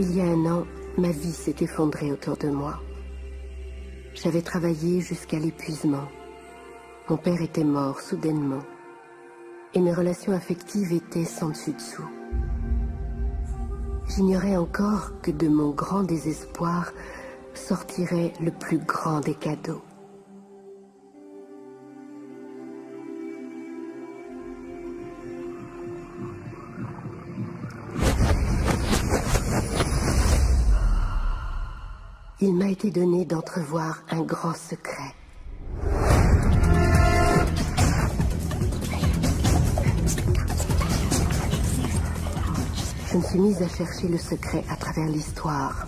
Il y a un an, ma vie s'est effondrée autour de moi. J'avais travaillé jusqu'à l'épuisement. Mon père était mort soudainement. Et mes relations affectives étaient sans dessus-dessous. J'ignorais encore que de mon grand désespoir sortirait le plus grand des cadeaux. Il m'a été donné d'entrevoir un grand secret. Je me suis mise à chercher le secret à travers l'histoire.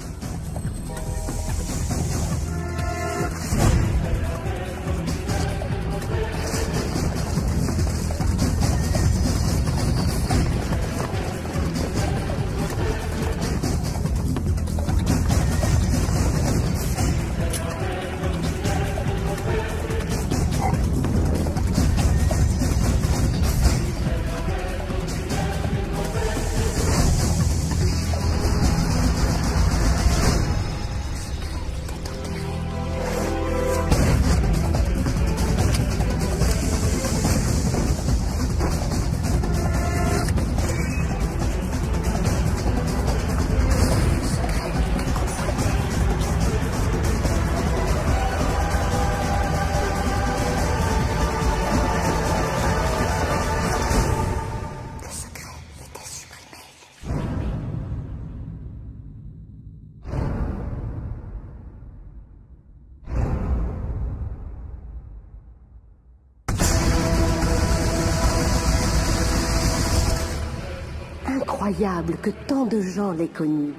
Incroyable que tant de gens l'aient connu.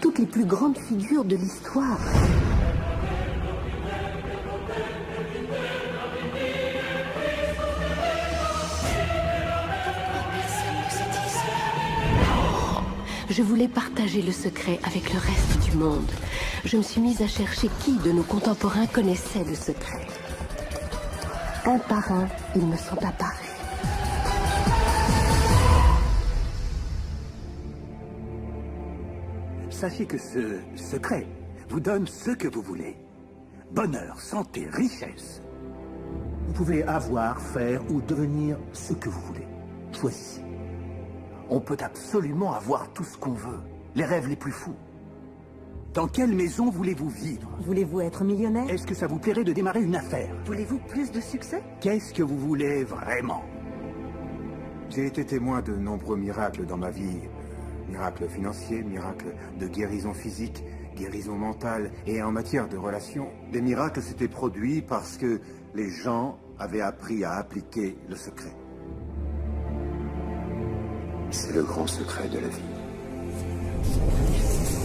Toutes les plus grandes figures de l'histoire. Je voulais partager le secret avec le reste du monde. Je me suis mise à chercher qui de nos contemporains connaissait le secret. Un par un, ils me sont apparus. Sachez que ce secret vous donne ce que vous voulez. Bonheur, santé, richesse. Vous pouvez avoir, faire ou devenir ce que vous voulez. Choisissez. On peut absolument avoir tout ce qu'on veut. Les rêves les plus fous. Dans quelle maison voulez-vous vivre? Voulez-vous être millionnaire? Est-ce que ça vous plairait de démarrer une affaire? Voulez-vous plus de succès? Qu'est-ce que vous voulez vraiment? J'ai été témoin de nombreux miracles dans ma vie. Miracles financiers, miracles de guérison physique, guérison mentale et en matière de relations. Des miracles s'étaient produits parce que les gens avaient appris à appliquer le secret. C'est le grand secret de la vie.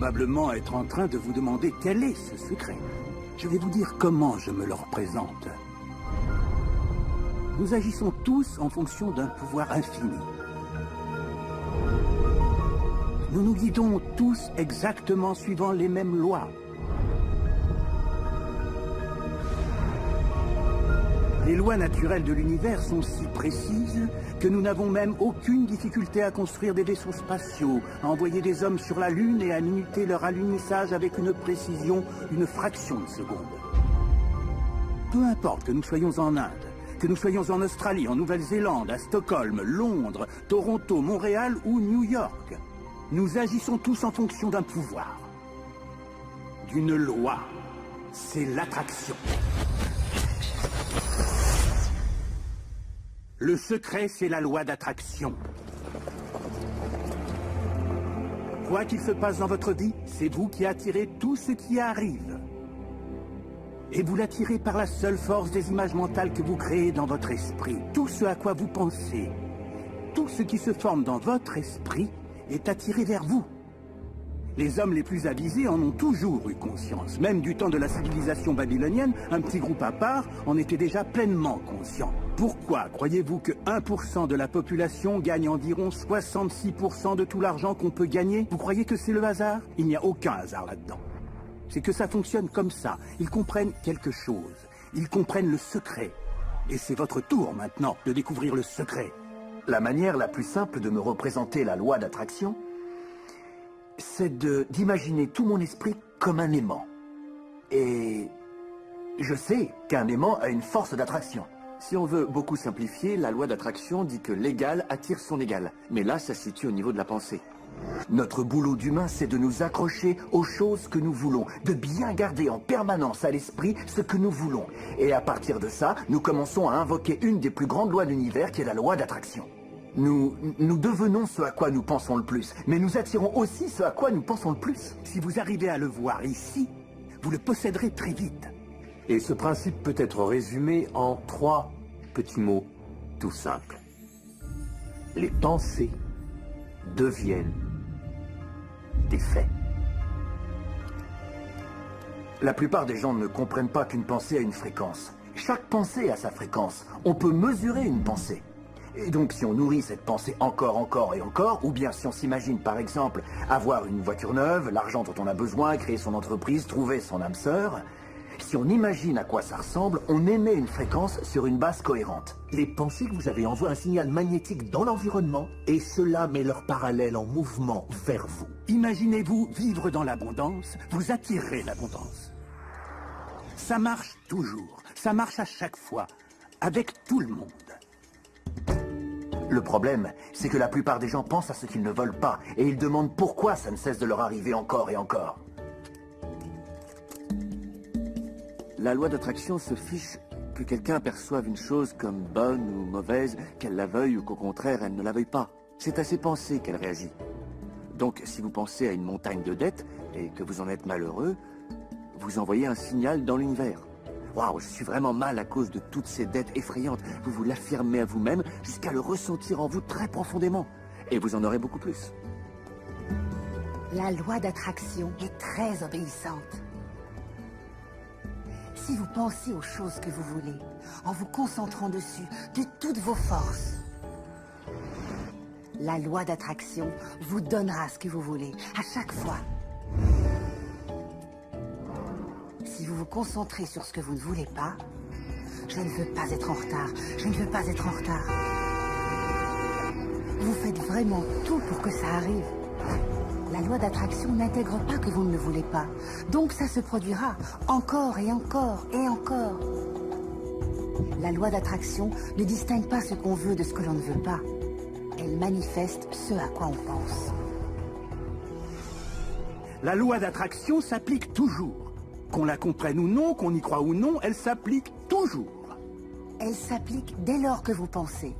Probablement être en train de vous demander quel est ce secret. Je vais vous dire comment je me le représente. Nous agissons tous en fonction d'un pouvoir infini. Nous nous guidons tous exactement suivant les mêmes lois. Les lois naturelles de l'univers sont si précises que nous n'avons même aucune difficulté à construire des vaisseaux spatiaux, à envoyer des hommes sur la Lune et à minuter leur alunissage avec une précision d'une fraction de seconde. Peu importe que nous soyons en Inde, que nous soyons en Australie, en Nouvelle-Zélande, à Stockholm, Londres, Toronto, Montréal ou New York, nous agissons tous en fonction d'un pouvoir, d'une loi. C'est l'attraction. Le secret, c'est la loi d'attraction. Quoi qu'il se passe dans votre vie, c'est vous qui attirez tout ce qui arrive. Et vous l'attirez par la seule force des images mentales que vous créez dans votre esprit. Tout ce à quoi vous pensez, tout ce qui se forme dans votre esprit est attiré vers vous. Les hommes les plus avisés en ont toujours eu conscience. Même du temps de la civilisation babylonienne, un petit groupe à part en était déjà pleinement conscient. Pourquoi croyez-vous que 1% de la population gagne environ 66% de tout l'argent qu'on peut gagner? Vous croyez que c'est le hasard? Il n'y a aucun hasard là-dedans. C'est que ça fonctionne comme ça. Ils comprennent quelque chose. Ils comprennent le secret. Et c'est votre tour maintenant de découvrir le secret. La manière la plus simple de me représenter la loi d'attraction, c'est d'imaginer tout mon esprit comme un aimant. Et je sais qu'un aimant a une force d'attraction. Si on veut beaucoup simplifier, la loi d'attraction dit que l'égal attire son égal. Mais là, ça se situe au niveau de la pensée. Notre boulot d'humain, c'est de nous accrocher aux choses que nous voulons, de bien garder en permanence à l'esprit ce que nous voulons. Et à partir de ça, nous commençons à invoquer une des plus grandes lois de l'univers qui est la loi d'attraction. Nous, nous devenons ce à quoi nous pensons le plus, mais nous attirons aussi ce à quoi nous pensons le plus. Si vous arrivez à le voir ici, vous le posséderez très vite. Et ce principe peut être résumé en trois petits mots tout simples. Les pensées deviennent des faits. La plupart des gens ne comprennent pas qu'une pensée a une fréquence. Chaque pensée a sa fréquence. On peut mesurer une pensée. Et donc si on nourrit cette pensée encore, encore et encore, ou bien si on s'imagine par exemple avoir une voiture neuve, l'argent dont on a besoin, créer son entreprise, trouver son âme sœur, si on imagine à quoi ça ressemble, on émet une fréquence sur une base cohérente. Les pensées que vous avez envoient un signal magnétique dans l'environnement et cela met leur parallèle en mouvement vers vous. Imaginez-vous vivre dans l'abondance, vous attirerez l'abondance. Ça marche toujours, ça marche à chaque fois, avec tout le monde. Le problème, c'est que la plupart des gens pensent à ce qu'ils ne veulent pas et ils demandent pourquoi ça ne cesse de leur arriver encore et encore. La loi d'attraction se fiche que quelqu'un perçoive une chose comme bonne ou mauvaise, qu'elle la veuille ou qu'au contraire elle ne la veuille pas. C'est à ses pensées qu'elle réagit. Donc si vous pensez à une montagne de dettes et que vous en êtes malheureux, vous envoyez un signal dans l'univers. Waouh, je suis vraiment mal à cause de toutes ces dettes effrayantes. Vous vous l'affirmez à vous-même jusqu'à le ressentir en vous très profondément. Et vous en aurez beaucoup plus. La loi d'attraction est très obéissante. Si vous pensez aux choses que vous voulez, en vous concentrant dessus de toutes vos forces, la loi d'attraction vous donnera ce que vous voulez, à chaque fois. Si vous vous concentrez sur ce que vous ne voulez pas, je ne veux pas être en retard, je ne veux pas être en retard. Vous faites vraiment tout pour que ça arrive. La loi d'attraction n'intègre pas que vous ne le voulez pas. Donc ça se produira encore et encore et encore. La loi d'attraction ne distingue pas ce qu'on veut de ce que l'on ne veut pas. Elle manifeste ce à quoi on pense. La loi d'attraction s'applique toujours. Qu'on la comprenne ou non, qu'on y croit ou non, elle s'applique toujours. Elle s'applique dès lors que vous pensez.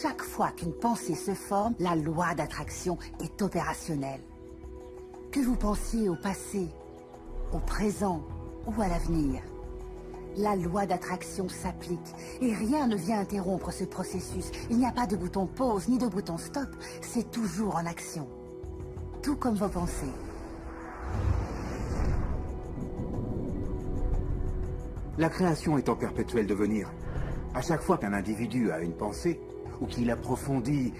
Chaque fois qu'une pensée se forme, la loi d'attraction est opérationnelle. Que vous pensiez au passé, au présent ou à l'avenir, la loi d'attraction s'applique et rien ne vient interrompre ce processus. Il n'y a pas de bouton pause ni de bouton stop, c'est toujours en action. Tout comme vos pensées. La création est en perpétuel devenir. À chaque fois qu'un individu a une pensée, ou qu'il approfondit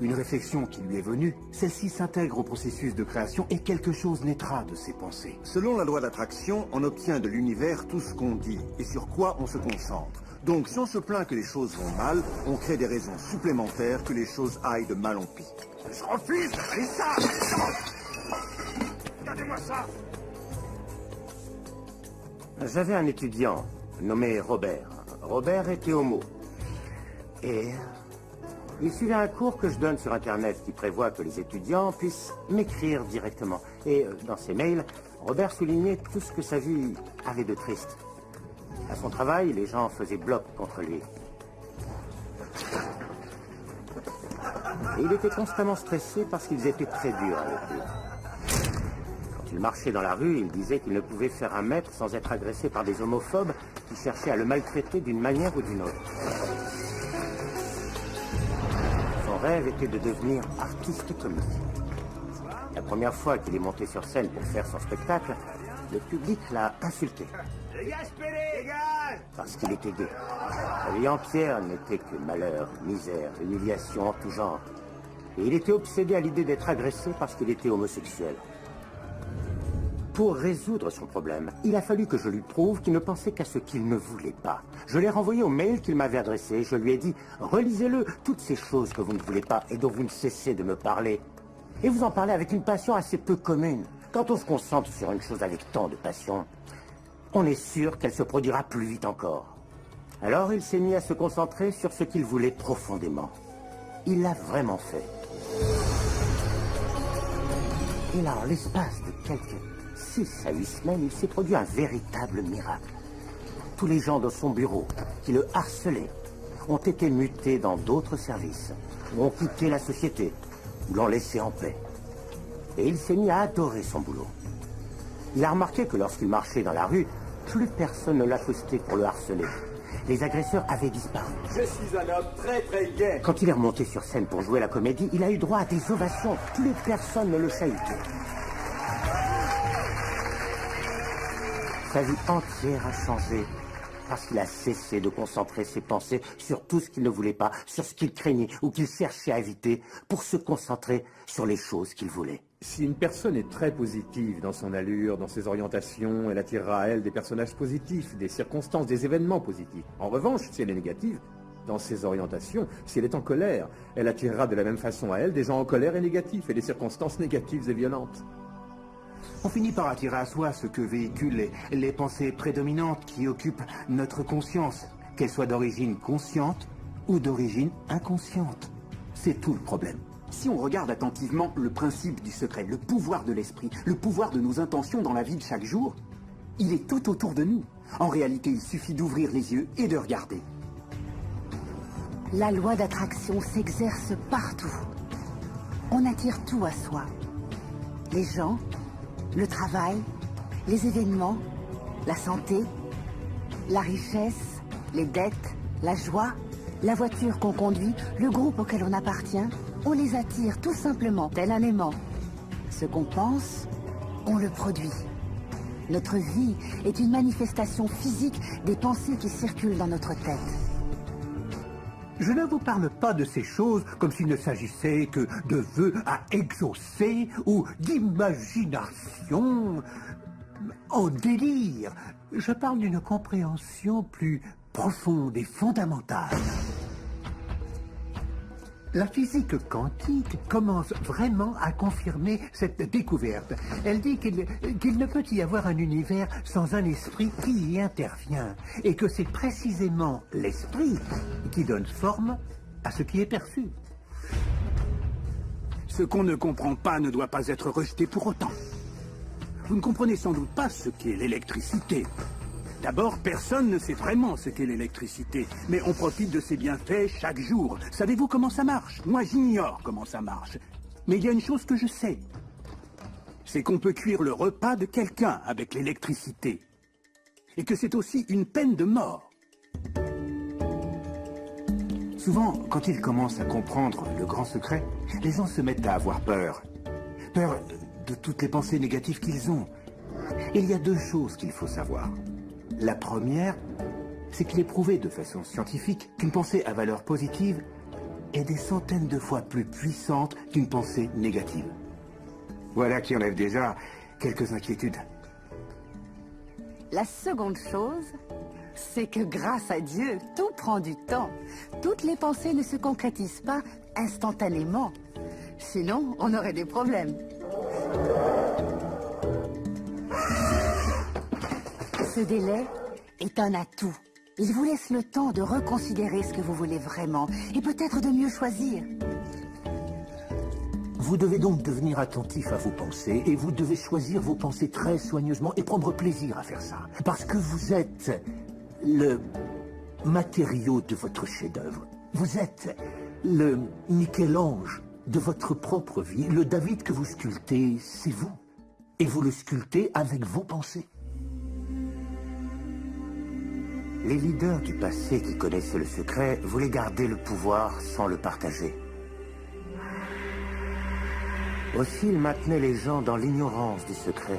une réflexion qui lui est venue, celle-ci s'intègre au processus de création et quelque chose naîtra de ses pensées. Selon la loi d'attraction, on obtient de l'univers tout ce qu'on dit et sur quoi on se concentre. Donc si on se plaint que les choses vont mal, on crée des raisons supplémentaires que les choses aillent de mal en pis. Je refuse Allez ça Regardez-moi ça J'avais un étudiant nommé Robert. Robert était homo. Et il suivait un cours que je donne sur Internet qui prévoit que les étudiants puissent m'écrire directement. Et euh, dans ses mails, Robert soulignait tout ce que sa vie avait de triste. À son travail, les gens faisaient bloc contre lui. Et il était constamment stressé parce qu'ils étaient très durs avec lui. Quand il marchait dans la rue, il disait qu'il ne pouvait faire un mètre sans être agressé par des homophobes qui cherchaient à le maltraiter d'une manière ou d'une autre. Son rêve était de devenir artiste comique. La première fois qu'il est monté sur scène pour faire son spectacle, le public l'a insulté. Parce qu'il était gay. Ayant Pierre n'était que malheur, misère, humiliation en tout genre. Et il était obsédé à l'idée d'être agressé parce qu'il était homosexuel. Pour résoudre son problème, il a fallu que je lui prouve qu'il ne pensait qu'à ce qu'il ne voulait pas. Je l'ai renvoyé au mail qu'il m'avait adressé. Je lui ai dit, relisez-le, toutes ces choses que vous ne voulez pas et dont vous ne cessez de me parler. Et vous en parlez avec une passion assez peu commune. Quand on se concentre sur une chose avec tant de passion, on est sûr qu'elle se produira plus vite encore. Alors il s'est mis à se concentrer sur ce qu'il voulait profondément. Il l'a vraiment fait. Et là, en l'espace de quelques six à huit semaines, il s'est produit un véritable miracle. Tous les gens de son bureau qui le harcelaient ont été mutés dans d'autres services, ou ont quitté la société, ou l'ont laissé en paix. Et il s'est mis à adorer son boulot. Il a remarqué que lorsqu'il marchait dans la rue, plus personne ne l'accostait pour le harceler. Les agresseurs avaient disparu. Je suis un homme très très gai. Quand il est remonté sur scène pour jouer la comédie, il a eu droit à des ovations. Plus personne ne le chahutait. Sa vie entière a changé parce qu'il a cessé de concentrer ses pensées sur tout ce qu'il ne voulait pas, sur ce qu'il craignait ou qu'il cherchait à éviter, pour se concentrer sur les choses qu'il voulait. Si une personne est très positive dans son allure, dans ses orientations, elle attirera à elle des personnages positifs, des circonstances, des événements positifs. En revanche, si elle est négative, dans ses orientations, si elle est en colère, elle attirera de la même façon à elle des gens en colère et négatifs, et des circonstances négatives et violentes. On finit par attirer à soi ce que véhiculent les, pensées prédominantes qui occupent notre conscience, qu'elles soient d'origine consciente ou d'origine inconsciente. C'est tout le problème. Si on regarde attentivement le principe du secret, le pouvoir de l'esprit, le pouvoir de nos intentions dans la vie de chaque jour, il est tout autour de nous. En réalité, il suffit d'ouvrir les yeux et de regarder. La loi d'attraction s'exerce partout. On attire tout à soi. Les gens, le travail, les événements, la santé, la richesse, les dettes, la joie, la voiture qu'on conduit, le groupe auquel on appartient, on les attire tout simplement, tel un aimant. Ce qu'on pense, on le produit. Notre vie est une manifestation physique des pensées qui circulent dans notre tête. Je ne vous parle pas de ces choses comme s'il ne s'agissait que de vœux à exaucer ou d'imagination en délire. Je parle d'une compréhension plus profonde et fondamentale. La physique quantique commence vraiment à confirmer cette découverte. Elle dit qu'il ne peut y avoir un univers sans un esprit qui y intervient, et que c'est précisément l'esprit qui donne forme à ce qui est perçu. Ce qu'on ne comprend pas ne doit pas être rejeté pour autant. Vous ne comprenez sans doute pas ce qu'est l'électricité. D'abord, personne ne sait vraiment ce qu'est l'électricité, mais on profite de ses bienfaits chaque jour. Savez-vous comment ça marche? Moi, j'ignore comment ça marche. Mais il y a une chose que je sais. C'est qu'on peut cuire le repas de quelqu'un avec l'électricité. Et que c'est aussi une peine de mort. Souvent, quand ils commencent à comprendre le grand secret, les gens se mettent à avoir peur. Peur de toutes les pensées négatives qu'ils ont. Il y a deux choses qu'il faut savoir. La première, c'est qu'il est prouvé de façon scientifique qu'une pensée à valeur positive est des centaines de fois plus puissante qu'une pensée négative. Voilà qui enlève déjà quelques inquiétudes. La seconde chose, c'est que grâce à Dieu, tout prend du temps. Toutes les pensées ne se concrétisent pas instantanément. Sinon, on aurait des problèmes. Ce délai est un atout. Il vous laisse le temps de reconsidérer ce que vous voulez vraiment et peut-être de mieux choisir. Vous devez donc devenir attentif à vos pensées et vous devez choisir vos pensées très soigneusement et prendre plaisir à faire ça. Parce que vous êtes le matériau de votre chef-d'œuvre. Vous êtes le Michel-Ange de votre propre vie. Le David que vous sculptez, c'est vous. Et vous le sculptez avec vos pensées. Les leaders du passé qui connaissaient le secret voulaient garder le pouvoir sans le partager. Aussi, il maintenait les gens dans l'ignorance du secret.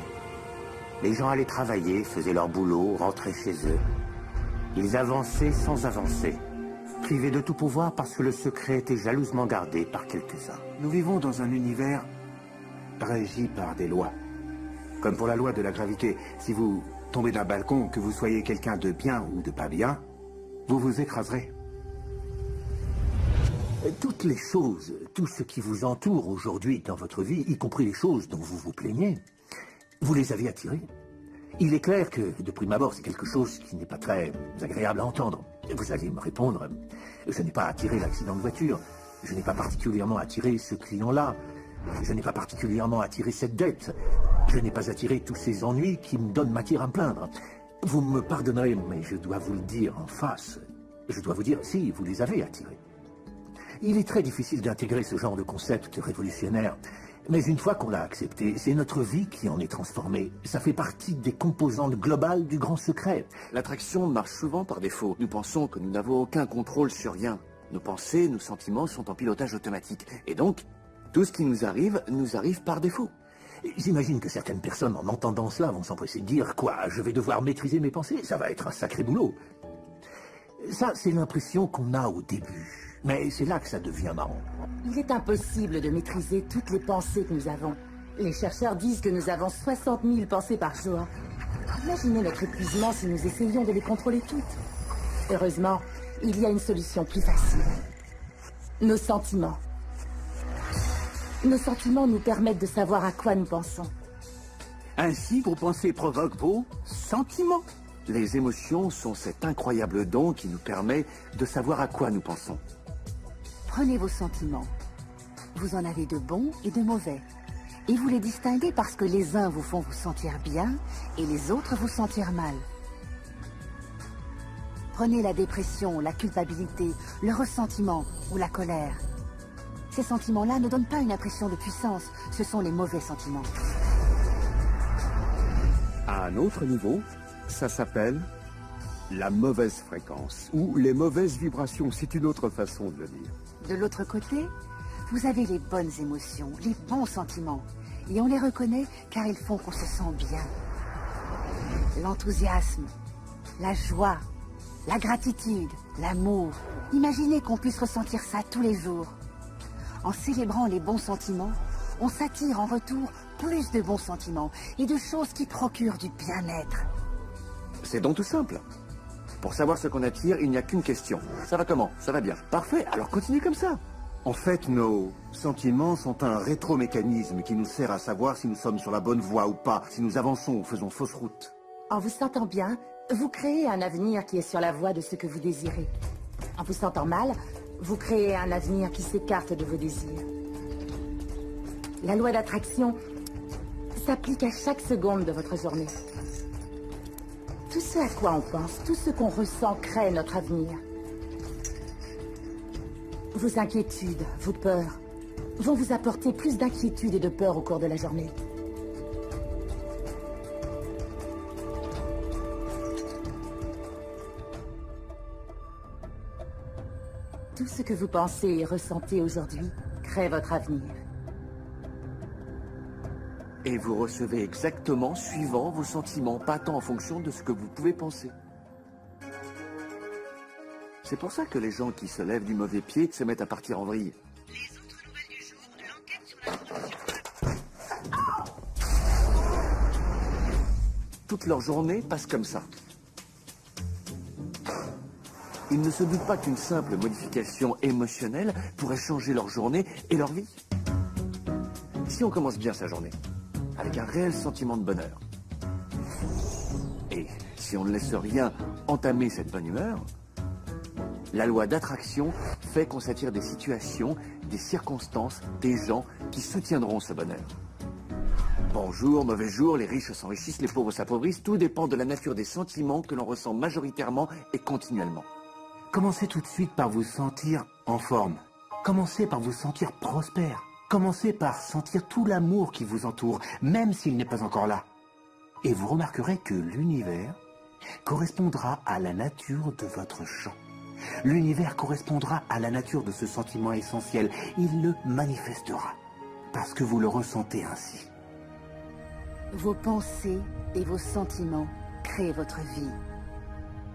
Les gens allaient travailler, faisaient leur boulot, rentraient chez eux. Ils avançaient sans avancer, privés de tout pouvoir parce que le secret était jalousement gardé par quelques-uns. Nous vivons dans un univers régi par des lois. Comme pour la loi de la gravité, si vous tombez d'un balcon, que vous soyez quelqu'un de bien ou de pas bien, vous vous écraserez. Toutes les choses, tout ce qui vous entoure aujourd'hui dans votre vie, y compris les choses dont vous vous plaignez, vous les avez attirées. Il est clair que, de prime abord, c'est quelque chose qui n'est pas très agréable à entendre. Vous allez me répondre, je n'ai pas attiré l'accident de voiture, je n'ai pas particulièrement attiré ce client-là, je n'ai pas particulièrement attiré cette dette, je n'ai pas attiré tous ces ennuis qui me donnent matière à me plaindre. Vous me pardonnerez, mais je dois vous le dire en face. Je dois vous dire, si, vous les avez attirés. Il est très difficile d'intégrer ce genre de concept révolutionnaire. Mais une fois qu'on l'a accepté, c'est notre vie qui en est transformée. Ça fait partie des composantes globales du grand secret. L'attraction marche souvent par défaut. Nous pensons que nous n'avons aucun contrôle sur rien. Nos pensées, nos sentiments sont en pilotage automatique. Et donc, tout ce qui nous arrive, nous arrive par défaut. J'imagine que certaines personnes, en entendant cela, vont s'empresser de dire « Quoi Je vais devoir maîtriser mes pensées Ça va être un sacré boulot !» Ça, c'est l'impression qu'on a au début. Mais c'est là que ça devient marrant. Il est impossible de maîtriser toutes les pensées que nous avons. Les chercheurs disent que nous avons 60 000 pensées par jour. Imaginez notre épuisement si nous essayions de les contrôler toutes. Heureusement, il y a une solution plus facile. Nos sentiments. Nos sentiments nous permettent de savoir à quoi nous pensons. Ainsi, vos pensées provoquent vos sentiments. Les émotions sont cet incroyable don qui nous permet de savoir à quoi nous pensons. Prenez vos sentiments. Vous en avez de bons et de mauvais. Et vous les distinguez parce que les uns vous font vous sentir bien et les autres vous sentir mal. Prenez la dépression, la culpabilité, le ressentiment ou la colère. Ces sentiments-là ne donnent pas une impression de puissance, ce sont les mauvais sentiments. À un autre niveau, ça s'appelle la mauvaise fréquence ou les mauvaises vibrations, c'est une autre façon de le dire. De l'autre côté, vous avez les bonnes émotions, les bons sentiments. Et on les reconnaît car ils font qu'on se sent bien. L'enthousiasme, la joie, la gratitude, l'amour. Imaginez qu'on puisse ressentir ça tous les jours. En célébrant les bons sentiments, on s'attire en retour plus de bons sentiments et de choses qui procurent du bien-être. C'est donc tout simple. Pour savoir ce qu'on attire, il n'y a qu'une question. Ça va comment? Ça va bien. Parfait, alors continue comme ça. En fait, nos sentiments sont un rétromécanisme qui nous sert à savoir si nous sommes sur la bonne voie ou pas, si nous avançons ou faisons fausse route. En vous sentant bien, vous créez un avenir qui est sur la voie de ce que vous désirez. En vous sentant mal, vous créez un avenir qui s'écarte de vos désirs. La loi d'attraction s'applique à chaque seconde de votre journée. Tout ce à quoi on pense, tout ce qu'on ressent crée notre avenir. Vos inquiétudes, vos peurs, vont vous apporter plus d'inquiétude et de peur au cours de la journée. Tout ce que vous pensez et ressentez aujourd'hui crée votre avenir. Et vous recevez exactement suivant vos sentiments, pas tant en fonction de ce que vous pouvez penser. C'est pour ça que les gens qui se lèvent du mauvais pied se mettent à partir en vrille. Toute leur journée passe comme ça. Ils ne se doutent pas qu'une simple modification émotionnelle pourrait changer leur journée et leur vie. Si on commence bien sa journée, avec un réel sentiment de bonheur, et si on ne laisse rien entamer cette bonne humeur, la loi d'attraction fait qu'on s'attire des situations, des circonstances, des gens qui soutiendront ce bonheur. Bonjour, mauvais jour, les riches s'enrichissent, les pauvres s'appauvrissent, tout dépend de la nature des sentiments que l'on ressent majoritairement et continuellement. Commencez tout de suite par vous sentir en forme. Commencez par vous sentir prospère. Commencez par sentir tout l'amour qui vous entoure, même s'il n'est pas encore là. Et vous remarquerez que l'univers correspondra à la nature de votre champ. L'univers correspondra à la nature de ce sentiment essentiel. Il le manifestera. parce que vous le ressentez ainsi. Vos pensées et vos sentiments créent votre vie.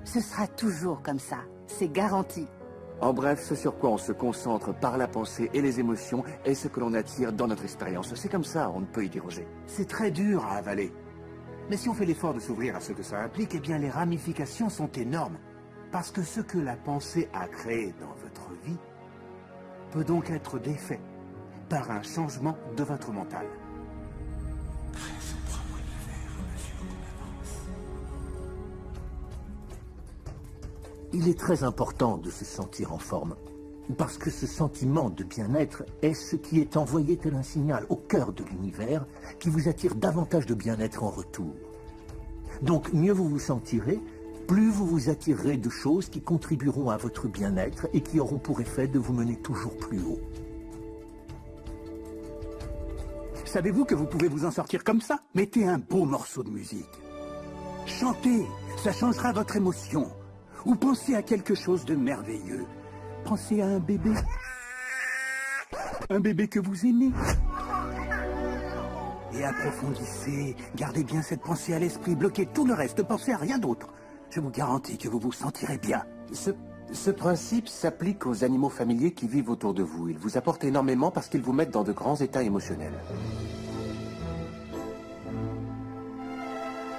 Ce sera toujours comme ça, c'est garanti. En bref, ce sur quoi on se concentre par la pensée et les émotions est ce que l'on attire dans notre expérience. C'est comme ça, on ne peut y déroger. C'est très dur à avaler. Mais si on fait l'effort de s'ouvrir à ce que ça implique, eh bien les ramifications sont énormes. Parce que ce que la pensée a créé dans votre vie peut donc être défait par un changement de votre mental. Il est très important de se sentir en forme, parce que ce sentiment de bien-être est ce qui est envoyé tel un signal au cœur de l'univers qui vous attire davantage de bien-être en retour. Donc mieux vous vous sentirez, plus vous vous attirerez de choses qui contribueront à votre bien-être et qui auront pour effet de vous mener toujours plus haut. Savez-vous que vous pouvez vous en sortir comme ça? Mettez un beau morceau de musique. Chantez, ça changera votre émotion. Ou pensez à quelque chose de merveilleux. Pensez à un bébé. Un bébé que vous aimez. Et approfondissez, gardez bien cette pensée à l'esprit, bloquez tout le reste, pensez à rien d'autre. Je vous garantis que vous vous sentirez bien. Ce, ce principe s'applique aux animaux familiers qui vivent autour de vous. Ils vous apportent énormément parce qu'ils vous mettent dans de grands états émotionnels.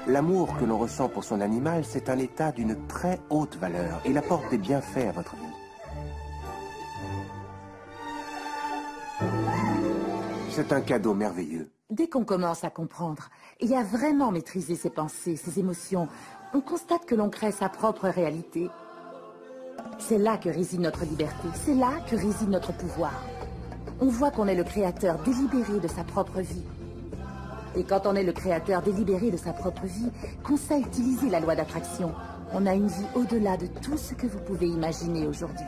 L'amour que l'on ressent pour son animal, c'est un état d'une très haute valeur. Il apporte des bienfaits à votre vie. C'est un cadeau merveilleux. Dès qu'on commence à comprendre et à vraiment maîtriser ses pensées, ses émotions, on constate que l'on crée sa propre réalité. C'est là que réside notre liberté, c'est là que réside notre pouvoir. On voit qu'on est le créateur délibéré de sa propre vie. Et quand on est le créateur délibéré de sa propre vie, qu'on sait utiliser la loi d'attraction, on a une vie au-delà de tout ce que vous pouvez imaginer aujourd'hui.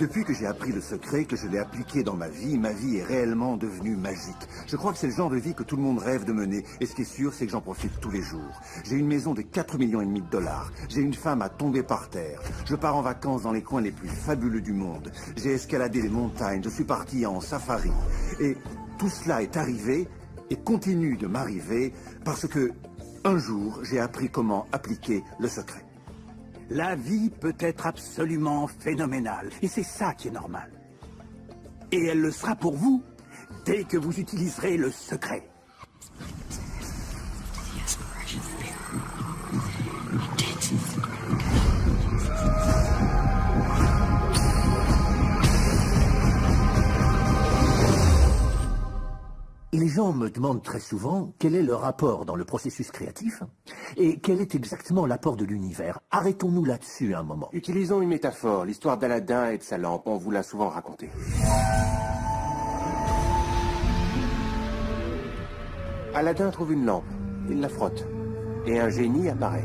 Depuis que j'ai appris le secret, que je l'ai appliqué dans ma vie, ma vie est réellement devenue magique. Je crois que c'est le genre de vie que tout le monde rêve de mener. Et ce qui est sûr, c'est que j'en profite tous les jours. J'ai une maison de 4 millions et demi de dollars. J'ai une femme à tomber par terre. Je pars en vacances dans les coins les plus fabuleux du monde. J'ai escaladé les montagnes. Je suis parti en safari. Et tout cela est arrivé et continue de m'arriver parce que un jour, j'ai appris comment appliquer le secret. La vie peut être absolument phénoménale, et c'est ça qui est normal. Et elle le sera pour vous dès que vous utiliserez le secret. Les gens me demandent très souvent quel est le rapport dans le processus créatif et quel est exactement l'apport de l'univers. Arrêtons-nous là-dessus un moment. Utilisons une métaphore, l'histoire d'Aladin et de sa lampe, on vous l'a souvent racontée. Aladin trouve une lampe, il la frotte, et un génie apparaît.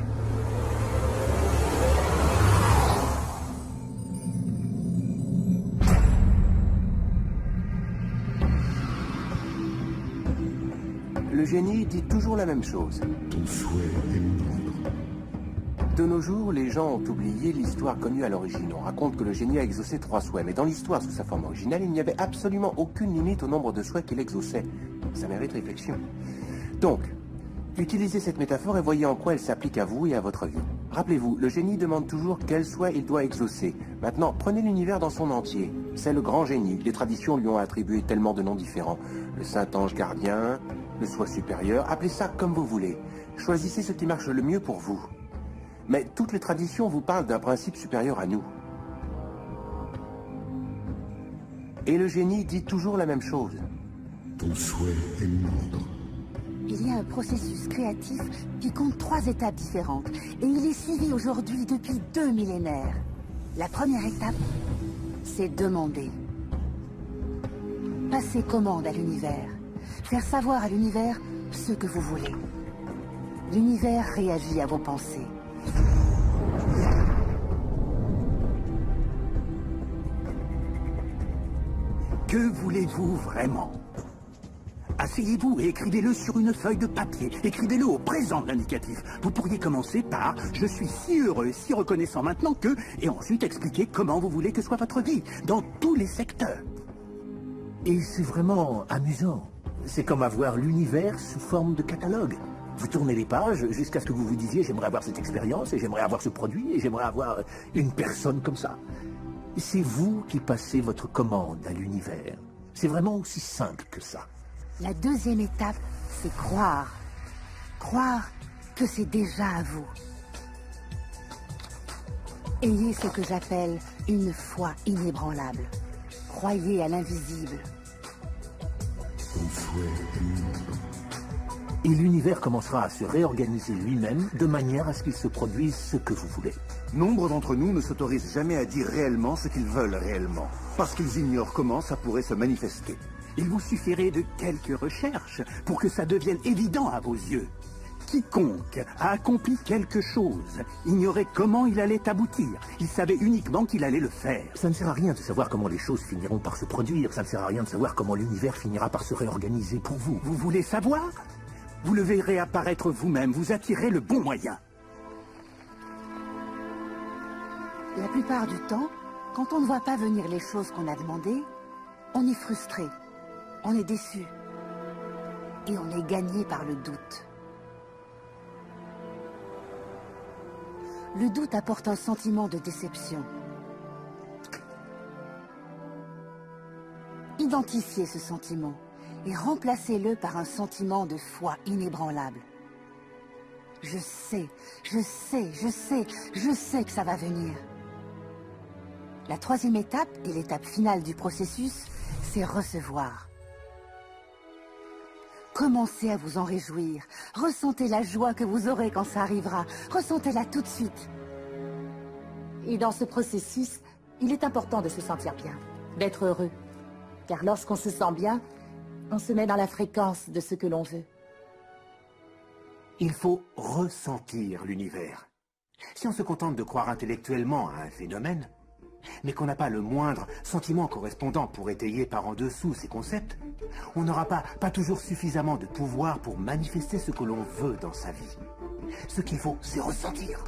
Le génie dit toujours la même chose. Ton souhait est mon ordre. De nos jours, les gens ont oublié l'histoire connue à l'origine. On raconte que le génie a exaucé trois souhaits, mais dans l'histoire sous sa forme originale, il n'y avait absolument aucune limite au nombre de souhaits qu'il exauçait. Ça mérite réflexion. Donc, utilisez cette métaphore et voyez en quoi elle s'applique à vous et à votre vie. Rappelez-vous, le génie demande toujours quel souhait il doit exaucer. Maintenant, prenez l'univers dans son entier. C'est le grand génie. Les traditions lui ont attribué tellement de noms différents. Le Saint-Ange gardien, le soi supérieur, appelez ça comme vous voulez. Choisissez ce qui marche le mieux pour vous. Mais toutes les traditions vous parlent d'un principe supérieur à nous. Et le génie dit toujours la même chose. Ton souhait est mon ordre. Il y a un processus créatif qui compte trois étapes différentes. Et il est suivi aujourd'hui depuis deux millénaires. La première étape, c'est demander. Passer commande à l'univers. Faire savoir à l'univers ce que vous voulez. L'univers réagit à vos pensées. Que voulez-vous vraiment? Asseyez-vous et écrivez-le sur une feuille de papier. Écrivez-le au présent de l'indicatif. Vous pourriez commencer par « Je suis si heureux, si reconnaissant maintenant que... » et ensuite expliquer comment vous voulez que soit votre vie, dans tous les secteurs. Et c'est vraiment amusant. C'est comme avoir l'univers sous forme de catalogue. Vous tournez les pages jusqu'à ce que vous vous disiez j'aimerais avoir cette expérience et j'aimerais avoir ce produit et j'aimerais avoir une personne comme ça. C'est vous qui passez votre commande à l'univers. C'est vraiment aussi simple que ça. La deuxième étape, c'est croire. Croire que c'est déjà à vous. Ayez ce que j'appelle une foi inébranlable. Croyez à l'invisible. Et l'univers commencera à se réorganiser lui-même de manière à ce qu'il se produise ce que vous voulez. Nombre d'entre nous ne s'autorisent jamais à dire réellement ce qu'ils veulent réellement, parce qu'ils ignorent comment ça pourrait se manifester. Il vous suffirait de quelques recherches pour que ça devienne évident à vos yeux. Quiconque a accompli quelque chose ignorait comment il allait aboutir. Il savait uniquement qu'il allait le faire. Ça ne sert à rien de savoir comment les choses finiront par se produire. Ça ne sert à rien de savoir comment l'univers finira par se réorganiser pour vous. Vous voulez savoir? Vous le verrez apparaître vous-même. Vous attirez le bon moyen. La plupart du temps, quand on ne voit pas venir les choses qu'on a demandées, on est frustré, on est déçu et on est gagné par le doute. Le doute apporte un sentiment de déception. Identifiez ce sentiment et remplacez-le par un sentiment de foi inébranlable. Je sais, je sais, je sais, je sais que ça va venir. La troisième étape et l'étape finale du processus, c'est recevoir. Commencez à vous en réjouir. Ressentez la joie que vous aurez quand ça arrivera. Ressentez-la tout de suite. Et dans ce processus, il est important de se sentir bien, d'être heureux. Car lorsqu'on se sent bien, on se met dans la fréquence de ce que l'on veut. Il faut ressentir l'univers. Si on se contente de croire intellectuellement à un phénomène, mais qu'on n'a pas le moindre sentiment correspondant pour étayer par en dessous ces concepts, on n'aura pas, toujours suffisamment de pouvoir pour manifester ce que l'on veut dans sa vie. Ce qu'il faut, c'est ressentir.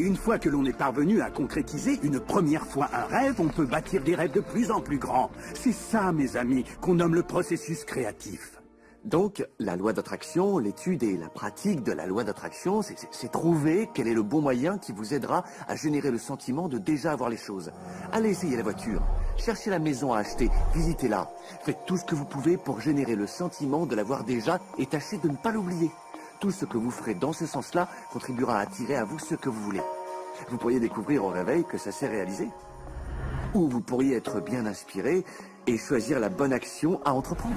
Une fois que l'on est parvenu à concrétiser une première fois un rêve, on peut bâtir des rêves de plus en plus grands. C'est ça, mes amis, qu'on nomme le processus créatif. Donc, la loi d'attraction, l'étude et la pratique de la loi d'attraction, c'est trouver quel est le bon moyen qui vous aidera à générer le sentiment de déjà avoir les choses. Allez essayer la voiture, cherchez la maison à acheter, visitez-la. Faites tout ce que vous pouvez pour générer le sentiment de l'avoir déjà et tâchez de ne pas l'oublier. Tout ce que vous ferez dans ce sens-là contribuera à attirer à vous ce que vous voulez. Vous pourriez découvrir au réveil que ça s'est réalisé. Ou vous pourriez être bien inspiré et choisir la bonne action à entreprendre.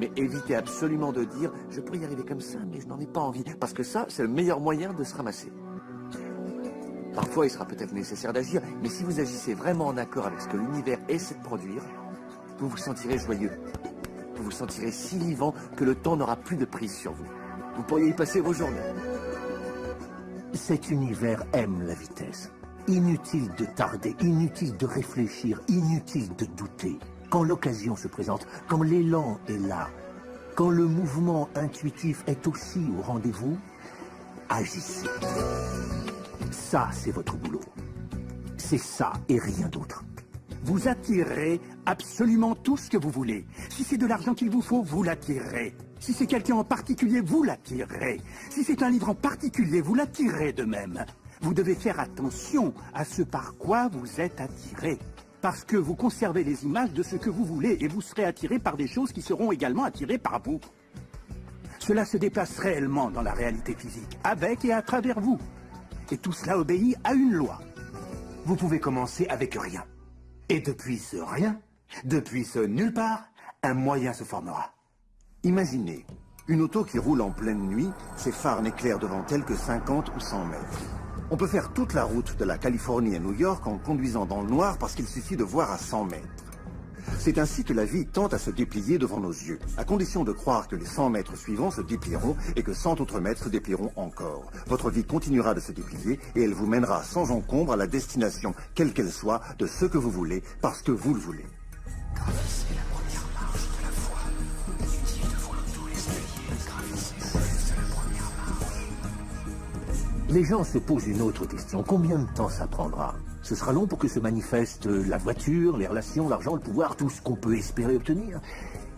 Mais évitez absolument de dire « je pourrais y arriver comme ça, mais je n'en ai pas envie », parce que ça, c'est le meilleur moyen de se ramasser. Parfois, il sera peut-être nécessaire d'agir, mais si vous agissez vraiment en accord avec ce que l'univers essaie de produire, vous vous sentirez joyeux. Vous vous sentirez si vivant que le temps n'aura plus de prise sur vous. Vous pourriez y passer vos journées. Cet univers aime la vitesse. Inutile de tarder, inutile de réfléchir, inutile de douter. Quand l'occasion se présente, quand l'élan est là, quand le mouvement intuitif est aussi au rendez-vous, agissez. Ça, c'est votre boulot. C'est ça et rien d'autre. Vous attirerez absolument tout ce que vous voulez. Si c'est de l'argent qu'il vous faut, vous l'attirerez. Si c'est quelqu'un en particulier, vous l'attirerez. Si c'est un livre en particulier, vous l'attirerez de même. Vous devez faire attention à ce par quoi vous êtes attiré. Parce que vous conservez les images de ce que vous voulez et vous serez attiré par des choses qui seront également attirées par vous. Cela se déplace réellement dans la réalité physique, avec et à travers vous. Et tout cela obéit à une loi. Vous pouvez commencer avec rien. Et depuis ce rien, depuis ce nulle part, un moyen se formera. Imaginez, une auto qui roule en pleine nuit, ses phares n'éclairent devant elle que 50 ou 100 mètres. On peut faire toute la route de la Californie à New York en conduisant dans le noir parce qu'il suffit de voir à 100 mètres. C'est ainsi que la vie tente à se déplier devant nos yeux, à condition de croire que les 100 mètres suivants se déplieront et que 100 autres mètres se déplieront encore. Votre vie continuera de se déplier et elle vous mènera sans encombre à la destination, quelle qu'elle soit, de ce que vous voulez, parce que vous le voulez. Les gens se posent une autre question. Combien de temps ça prendra? Ce sera long pour que se manifeste la voiture, les relations, l'argent, le pouvoir, tout ce qu'on peut espérer obtenir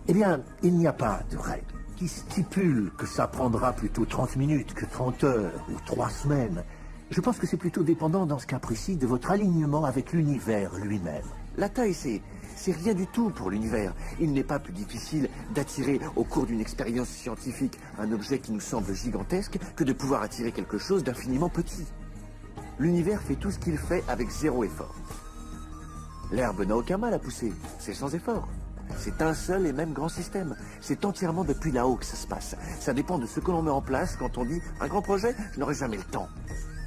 Eh bien, il n'y a pas de règle qui stipule que ça prendra plutôt 30 minutes que 30 heures ou 3 semaines. Je pense que c'est plutôt dépendant dans ce cas précis de votre alignement avec l'univers lui-même. La taille, c'est c'est rien du tout pour l'univers. Il n'est pas plus difficile d'attirer au cours d'une expérience scientifique un objet qui nous semble gigantesque que de pouvoir attirer quelque chose d'infiniment petit. L'univers fait tout ce qu'il fait avec zéro effort. L'herbe n'a aucun mal à pousser, c'est sans effort. C'est un seul et même grand système. C'est entièrement depuis là-haut que ça se passe. Ça dépend de ce que l'on met en place quand on dit un grand projet, je n'aurai jamais le temps.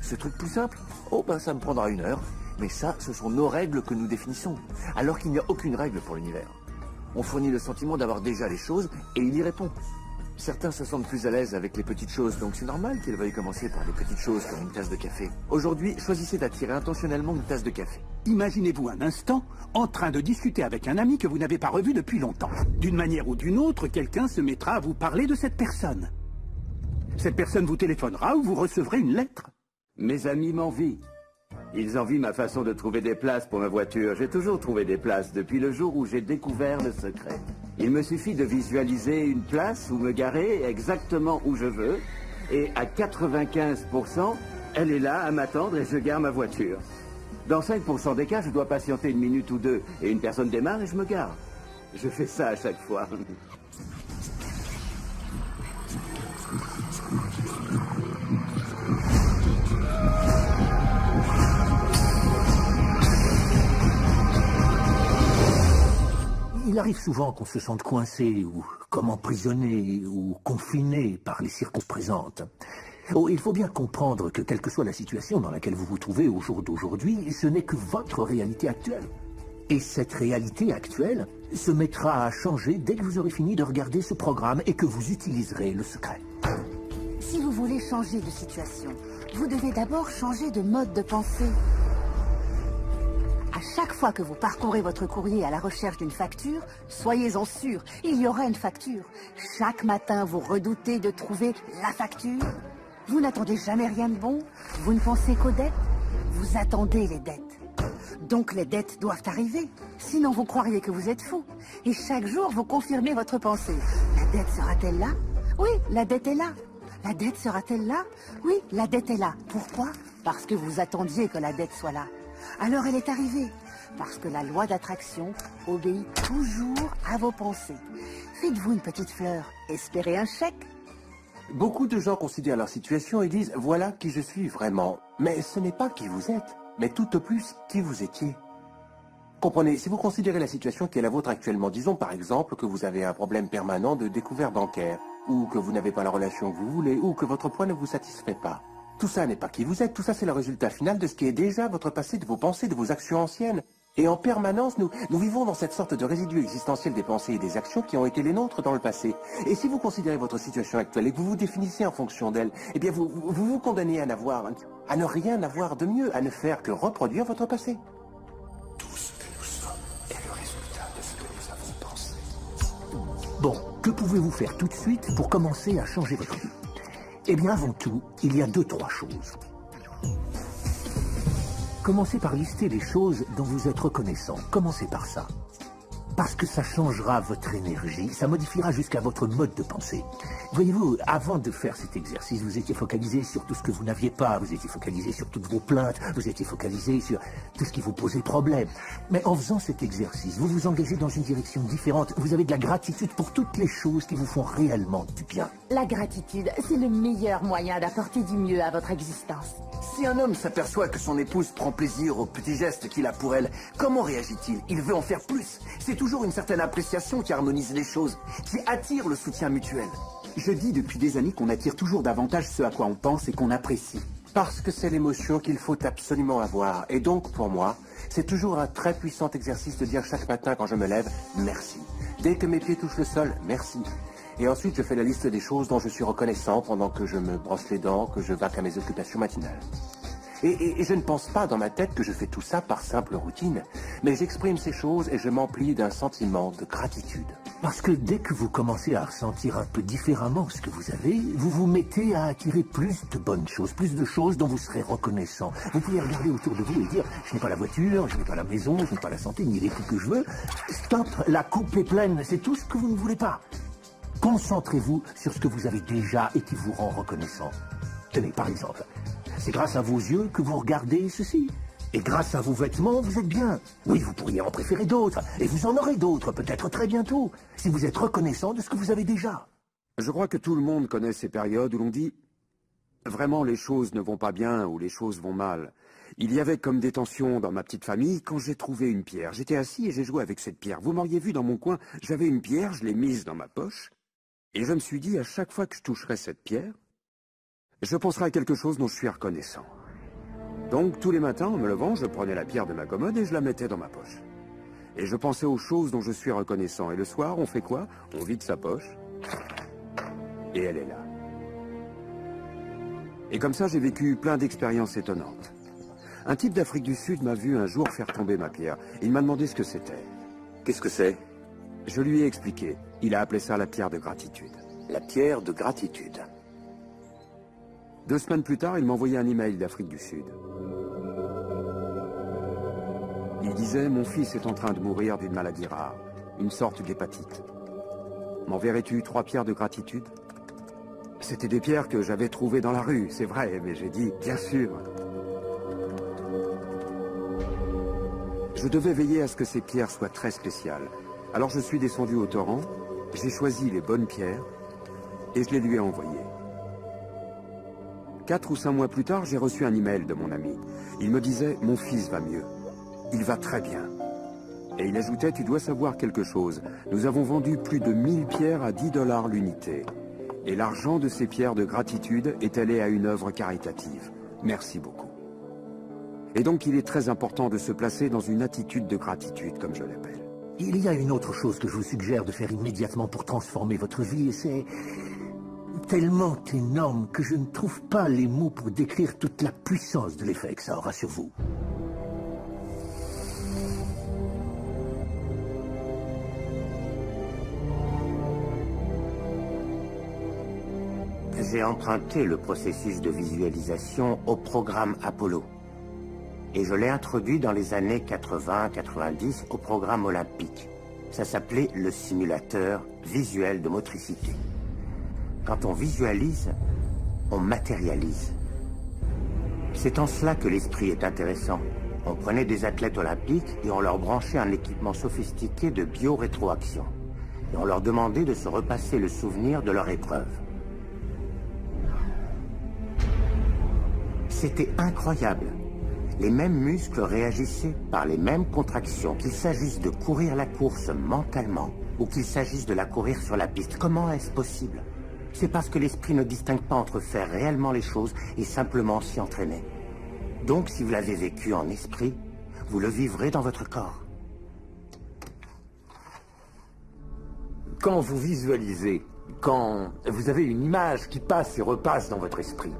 Ce truc plus simple, oh ben ça me prendra une heure. Mais ça, ce sont nos règles que nous définissons, alors qu'il n'y a aucune règle pour l'univers. On fournit le sentiment d'avoir déjà les choses et il y répond. Certains se sentent plus à l'aise avec les petites choses, donc c'est normal qu'ils veuillent commencer par les petites choses comme une tasse de café. Aujourd'hui, choisissez d'attirer intentionnellement une tasse de café. Imaginez-vous un instant en train de discuter avec un ami que vous n'avez pas revu depuis longtemps. D'une manière ou d'une autre, quelqu'un se mettra à vous parler de cette personne. Cette personne vous téléphonera ou vous recevrez une lettre. Mes amis m'envient. Ils envient ma façon de trouver des places pour ma voiture. J'ai toujours trouvé des places depuis le jour où j'ai découvert le secret. Il me suffit de visualiser une place où me garer exactement où je veux. Et à 95%, elle est là à m'attendre et je gare ma voiture. Dans 5% des cas, je dois patienter une minute ou deux. Et une personne démarre et je me gare. Je fais ça à chaque fois. Il arrive souvent qu'on se sente coincé ou comme emprisonné ou confiné par les circonstances présentes. Oh, il faut bien comprendre que quelle que soit la situation dans laquelle vous vous trouvez au jour d'aujourd'hui, ce n'est que votre réalité actuelle. Et cette réalité actuelle se mettra à changer dès que vous aurez fini de regarder ce programme et que vous utiliserez le secret. Si vous voulez changer de situation, vous devez d'abord changer de mode de pensée. À chaque fois que vous parcourez votre courrier à la recherche d'une facture, soyez-en sûr, il y aura une facture. Chaque matin, vous redoutez de trouver la facture. Vous n'attendez jamais rien de bon. Vous ne pensez qu'aux dettes. Vous attendez les dettes. Donc les dettes doivent arriver. Sinon, vous croiriez que vous êtes fou. Et chaque jour, vous confirmez votre pensée. La dette sera-t-elle là? Oui, la dette est là. La dette sera-t-elle là? Oui, la dette est là. Pourquoi? Parce que vous attendiez que la dette soit là. Alors elle est arrivée, parce que la loi d'attraction obéit toujours à vos pensées. Faites-vous une petite fleur, espérez un chèque. Beaucoup de gens considèrent leur situation et disent voilà qui je suis vraiment. Mais ce n'est pas qui vous êtes, mais tout au plus qui vous étiez. Comprenez, si vous considérez la situation qui est la vôtre actuellement, disons par exemple que vous avez un problème permanent de découvert bancaire, ou que vous n'avez pas la relation que vous voulez, ou que votre poids ne vous satisfait pas. Tout ça n'est pas qui vous êtes, tout ça c'est le résultat final de ce qui est déjà votre passé, de vos pensées, de vos actions anciennes. Et en permanence, nous, nous vivons dans cette sorte de résidu existentiel des pensées et des actions qui ont été les nôtres dans le passé. Et si vous considérez votre situation actuelle et que vous vous définissez en fonction d'elle, eh bien vous, vous vous condamnez à n'avoir, à ne rien avoir de mieux, à ne faire que reproduire votre passé. Tout ce que nous sommes est le résultat de ce que nous avons pensé. Bon, que pouvez-vous faire tout de suite pour commencer à changer votre vie? Eh bien, avant tout, il y a deux, trois choses. Commencez par lister les choses dont vous êtes reconnaissant. Commencez par ça. Parce que ça changera votre énergie, ça modifiera jusqu'à votre mode de pensée. Voyez-vous, avant de faire cet exercice, vous étiez focalisé sur tout ce que vous n'aviez pas, vous étiez focalisé sur toutes vos plaintes, vous étiez focalisé sur tout ce qui vous posait problème. Mais en faisant cet exercice, vous vous engagez dans une direction différente. Vous avez de la gratitude pour toutes les choses qui vous font réellement du bien. La gratitude, c'est le meilleur moyen d'apporter du mieux à votre existence. Si un homme s'aperçoit que son épouse prend plaisir aux petits gestes qu'il a pour elle, comment réagit-il? Il veut en faire plus. C'est toujours une certaine appréciation qui harmonise les choses, qui attire le soutien mutuel. Je dis depuis des années qu'on attire toujours davantage ce à quoi on pense et qu'on apprécie. Parce que c'est l'émotion qu'il faut absolument avoir. Et donc, pour moi, c'est toujours un très puissant exercice de dire chaque matin quand je me lève, merci. Dès que mes pieds touchent le sol, merci. Et ensuite, je fais la liste des choses dont je suis reconnaissant pendant que je me brosse les dents, que je vaque à mes occupations matinales. Et, je ne pense pas dans ma tête que je fais tout ça par simple routine, mais j'exprime ces choses et je m'emplis d'un sentiment de gratitude. Parce que dès que vous commencez à ressentir un peu différemment ce que vous avez, vous vous mettez à attirer plus de bonnes choses, plus de choses dont vous serez reconnaissant. Vous pouvez regarder autour de vous et dire, je n'ai pas la voiture, je n'ai pas la maison, je n'ai pas la santé, ni l'époux que je veux. Stop, la coupe est pleine, c'est tout ce que vous ne voulez pas. Concentrez-vous sur ce que vous avez déjà et qui vous rend reconnaissant. Tenez, par exemple, c'est grâce à vos yeux que vous regardez ceci. Et grâce à vos vêtements, vous êtes bien. Oui, vous pourriez en préférer d'autres. Et vous en aurez d'autres, peut-être très bientôt, si vous êtes reconnaissant de ce que vous avez déjà. Je crois que tout le monde connaît ces périodes où l'on dit « Vraiment, les choses ne vont pas bien ou les choses vont mal ». Il y avait comme des tensions dans ma petite famille quand j'ai trouvé une pierre. J'étais assis et j'ai joué avec cette pierre. Vous m'auriez vu dans mon coin, j'avais une pierre, je l'ai mise dans ma poche. Et je me suis dit, à chaque fois que je toucherai cette pierre, je penserai à quelque chose dont je suis reconnaissant. Donc, tous les matins, en me levant, je prenais la pierre de ma commode et je la mettais dans ma poche. Et je pensais aux choses dont je suis reconnaissant. Et le soir, on fait quoi? On vide sa poche. Et elle est là. Et comme ça, j'ai vécu plein d'expériences étonnantes. Un type d'Afrique du Sud m'a vu un jour faire tomber ma pierre. Il m'a demandé ce que c'était. Qu'est-ce que c'est? Je lui ai expliqué. Il a appelé ça la pierre de gratitude. La pierre de gratitude. Deux semaines plus tard, il m'envoyait un email d'Afrique du Sud. Il disait « Mon fils est en train de mourir d'une maladie rare, une sorte d'hépatite. M'enverrais-tu trois pierres de gratitude ?» C'était des pierres que j'avais trouvées dans la rue, c'est vrai, mais j'ai dit « Bien sûr !» Je devais veiller à ce que ces pierres soient très spéciales. Alors je suis descendu au torrent, j'ai choisi les bonnes pierres et je les lui ai envoyées. Quatre ou cinq mois plus tard, j'ai reçu un email de mon ami. Il me disait « Mon fils va mieux. Il va très bien. » Et il ajoutait « Tu dois savoir quelque chose. Nous avons vendu plus de 1000 pierres à 10 dollars l'unité. Et l'argent de ces pierres de gratitude est allé à une œuvre caritative. Merci beaucoup. » Et donc il est très important de se placer dans une attitude de gratitude, comme je l'appelle. Il y a une autre chose que je vous suggère de faire immédiatement pour transformer votre vie, et c'est tellement énorme que je ne trouve pas les mots pour décrire toute la puissance de l'effet que ça aura sur vous. J'ai emprunté le processus de visualisation au programme Apollo et je l'ai introduit dans les années 80-90 au programme olympique. Ça s'appelait le simulateur visuel de motricité. Quand on visualise, on matérialise. C'est en cela que l'esprit est intéressant. On prenait des athlètes olympiques et on leur branchait un équipement sophistiqué de biorétroaction. Et on leur demandait de se repasser le souvenir de leur épreuve. C'était incroyable les mêmes muscles réagissaient par les mêmes contractions, qu'il s'agisse de courir la course mentalement ou qu'il s'agisse de la courir sur la piste. Comment est-ce possible? C'est parce que l'esprit ne distingue pas entre faire réellement les choses et simplement s'y entraîner. Donc si vous l'avez vécu en esprit, vous le vivrez dans votre corps. Quand vous visualisez, quand vous avez une image qui passe et repasse dans votre esprit,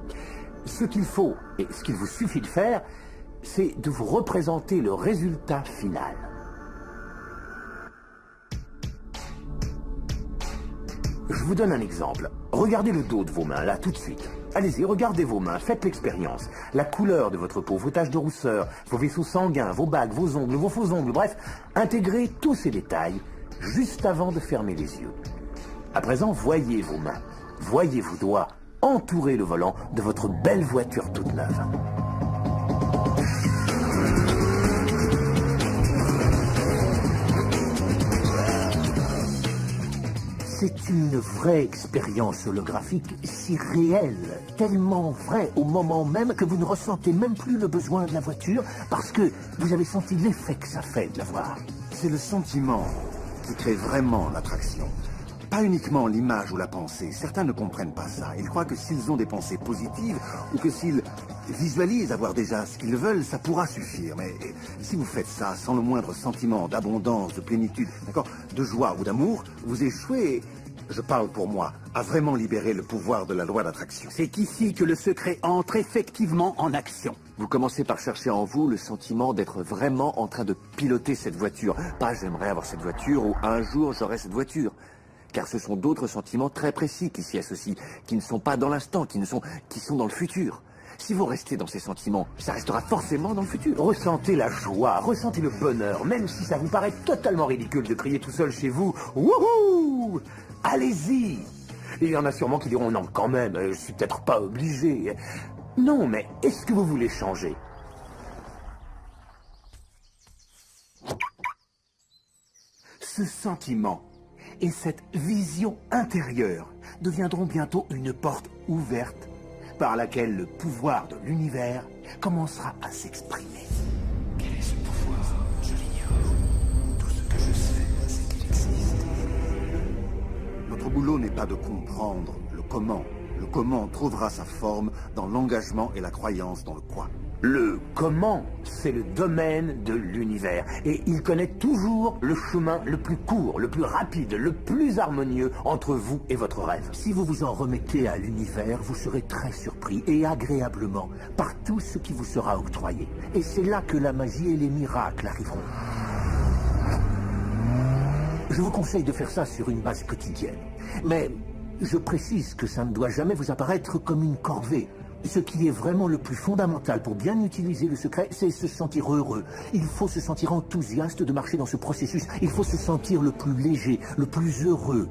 ce qu'il faut et ce qu'il vous suffit de faire, c'est de vous représenter le résultat final. Je vous donne un exemple. Regardez le dos de vos mains, là, tout de suite. Allez-y, regardez vos mains, faites l'expérience. La couleur de votre peau, vos taches de rousseur, vos vaisseaux sanguins, vos bagues, vos ongles, vos faux ongles, bref, intégrez tous ces détails juste avant de fermer les yeux. À présent, voyez vos mains, voyez vos doigts, entourez le volant de votre belle voiture toute neuve. C'est une vraie expérience holographique, si réelle, tellement vraie au moment même que vous ne ressentez même plus le besoin de la voiture parce que vous avez senti l'effet que ça fait de la voir. C'est le sentiment qui crée vraiment l'attraction. pas uniquement l'image ou la pensée. Certains ne comprennent pas ça. Ils croient que s'ils ont des pensées positives ou que s'ils visualisent avoir déjà ce qu'ils veulent, ça pourra suffire. Mais si vous faites ça sans le moindre sentiment d'abondance, de plénitude, d'accord, de joie ou d'amour, vous échouez je parle pour moi, à vraiment libérer le pouvoir de la loi d'attraction. C'est ici que le secret entre effectivement en action. Vous commencez par chercher en vous le sentiment d'être vraiment en train de piloter cette voiture. Pas j'aimerais avoir cette voiture ou un jour j'aurai cette voiture. Car ce sont d'autres sentiments très précis qui s'y associent, qui ne sont pas dans l'instant, qui ne sont, qui sont dans le futur. Si vous restez dans ces sentiments, ça restera forcément dans le futur. Ressentez la joie, ressentez le bonheur, même si ça vous paraît totalement ridicule de crier tout seul chez vous. Wouhou Allez-y Il y en a sûrement qui diront non, quand même, je suis peut-être pas obligé. Non, mais est-ce que vous voulez changer? Ce sentiment et cette vision intérieure deviendront bientôt une porte ouverte par laquelle le pouvoir de l'univers commencera à s'exprimer. Quel est ce pouvoir? Je l'ignore. Tout ce que je sais, c'est qu'il existe. Notre boulot n'est pas de comprendre le comment. Le comment trouvera sa forme dans l'engagement et la croyance dans le quoi. Le comment, c'est le domaine de l'univers. Et il connaît toujours le chemin le plus court, le plus rapide, le plus harmonieux entre vous et votre rêve. Si vous vous en remettez à l'univers, vous serez très surpris et agréablement par tout ce qui vous sera octroyé. Et c'est là que la magie et les miracles arriveront. Je vous conseille de faire ça sur une base quotidienne. Mais je précise que ça ne doit jamais vous apparaître comme une corvée. Ce qui est vraiment le plus fondamental pour bien utiliser le secret, c'est se sentir heureux. Il faut se sentir enthousiaste de marcher dans ce processus. Il faut se sentir le plus léger, le plus heureux,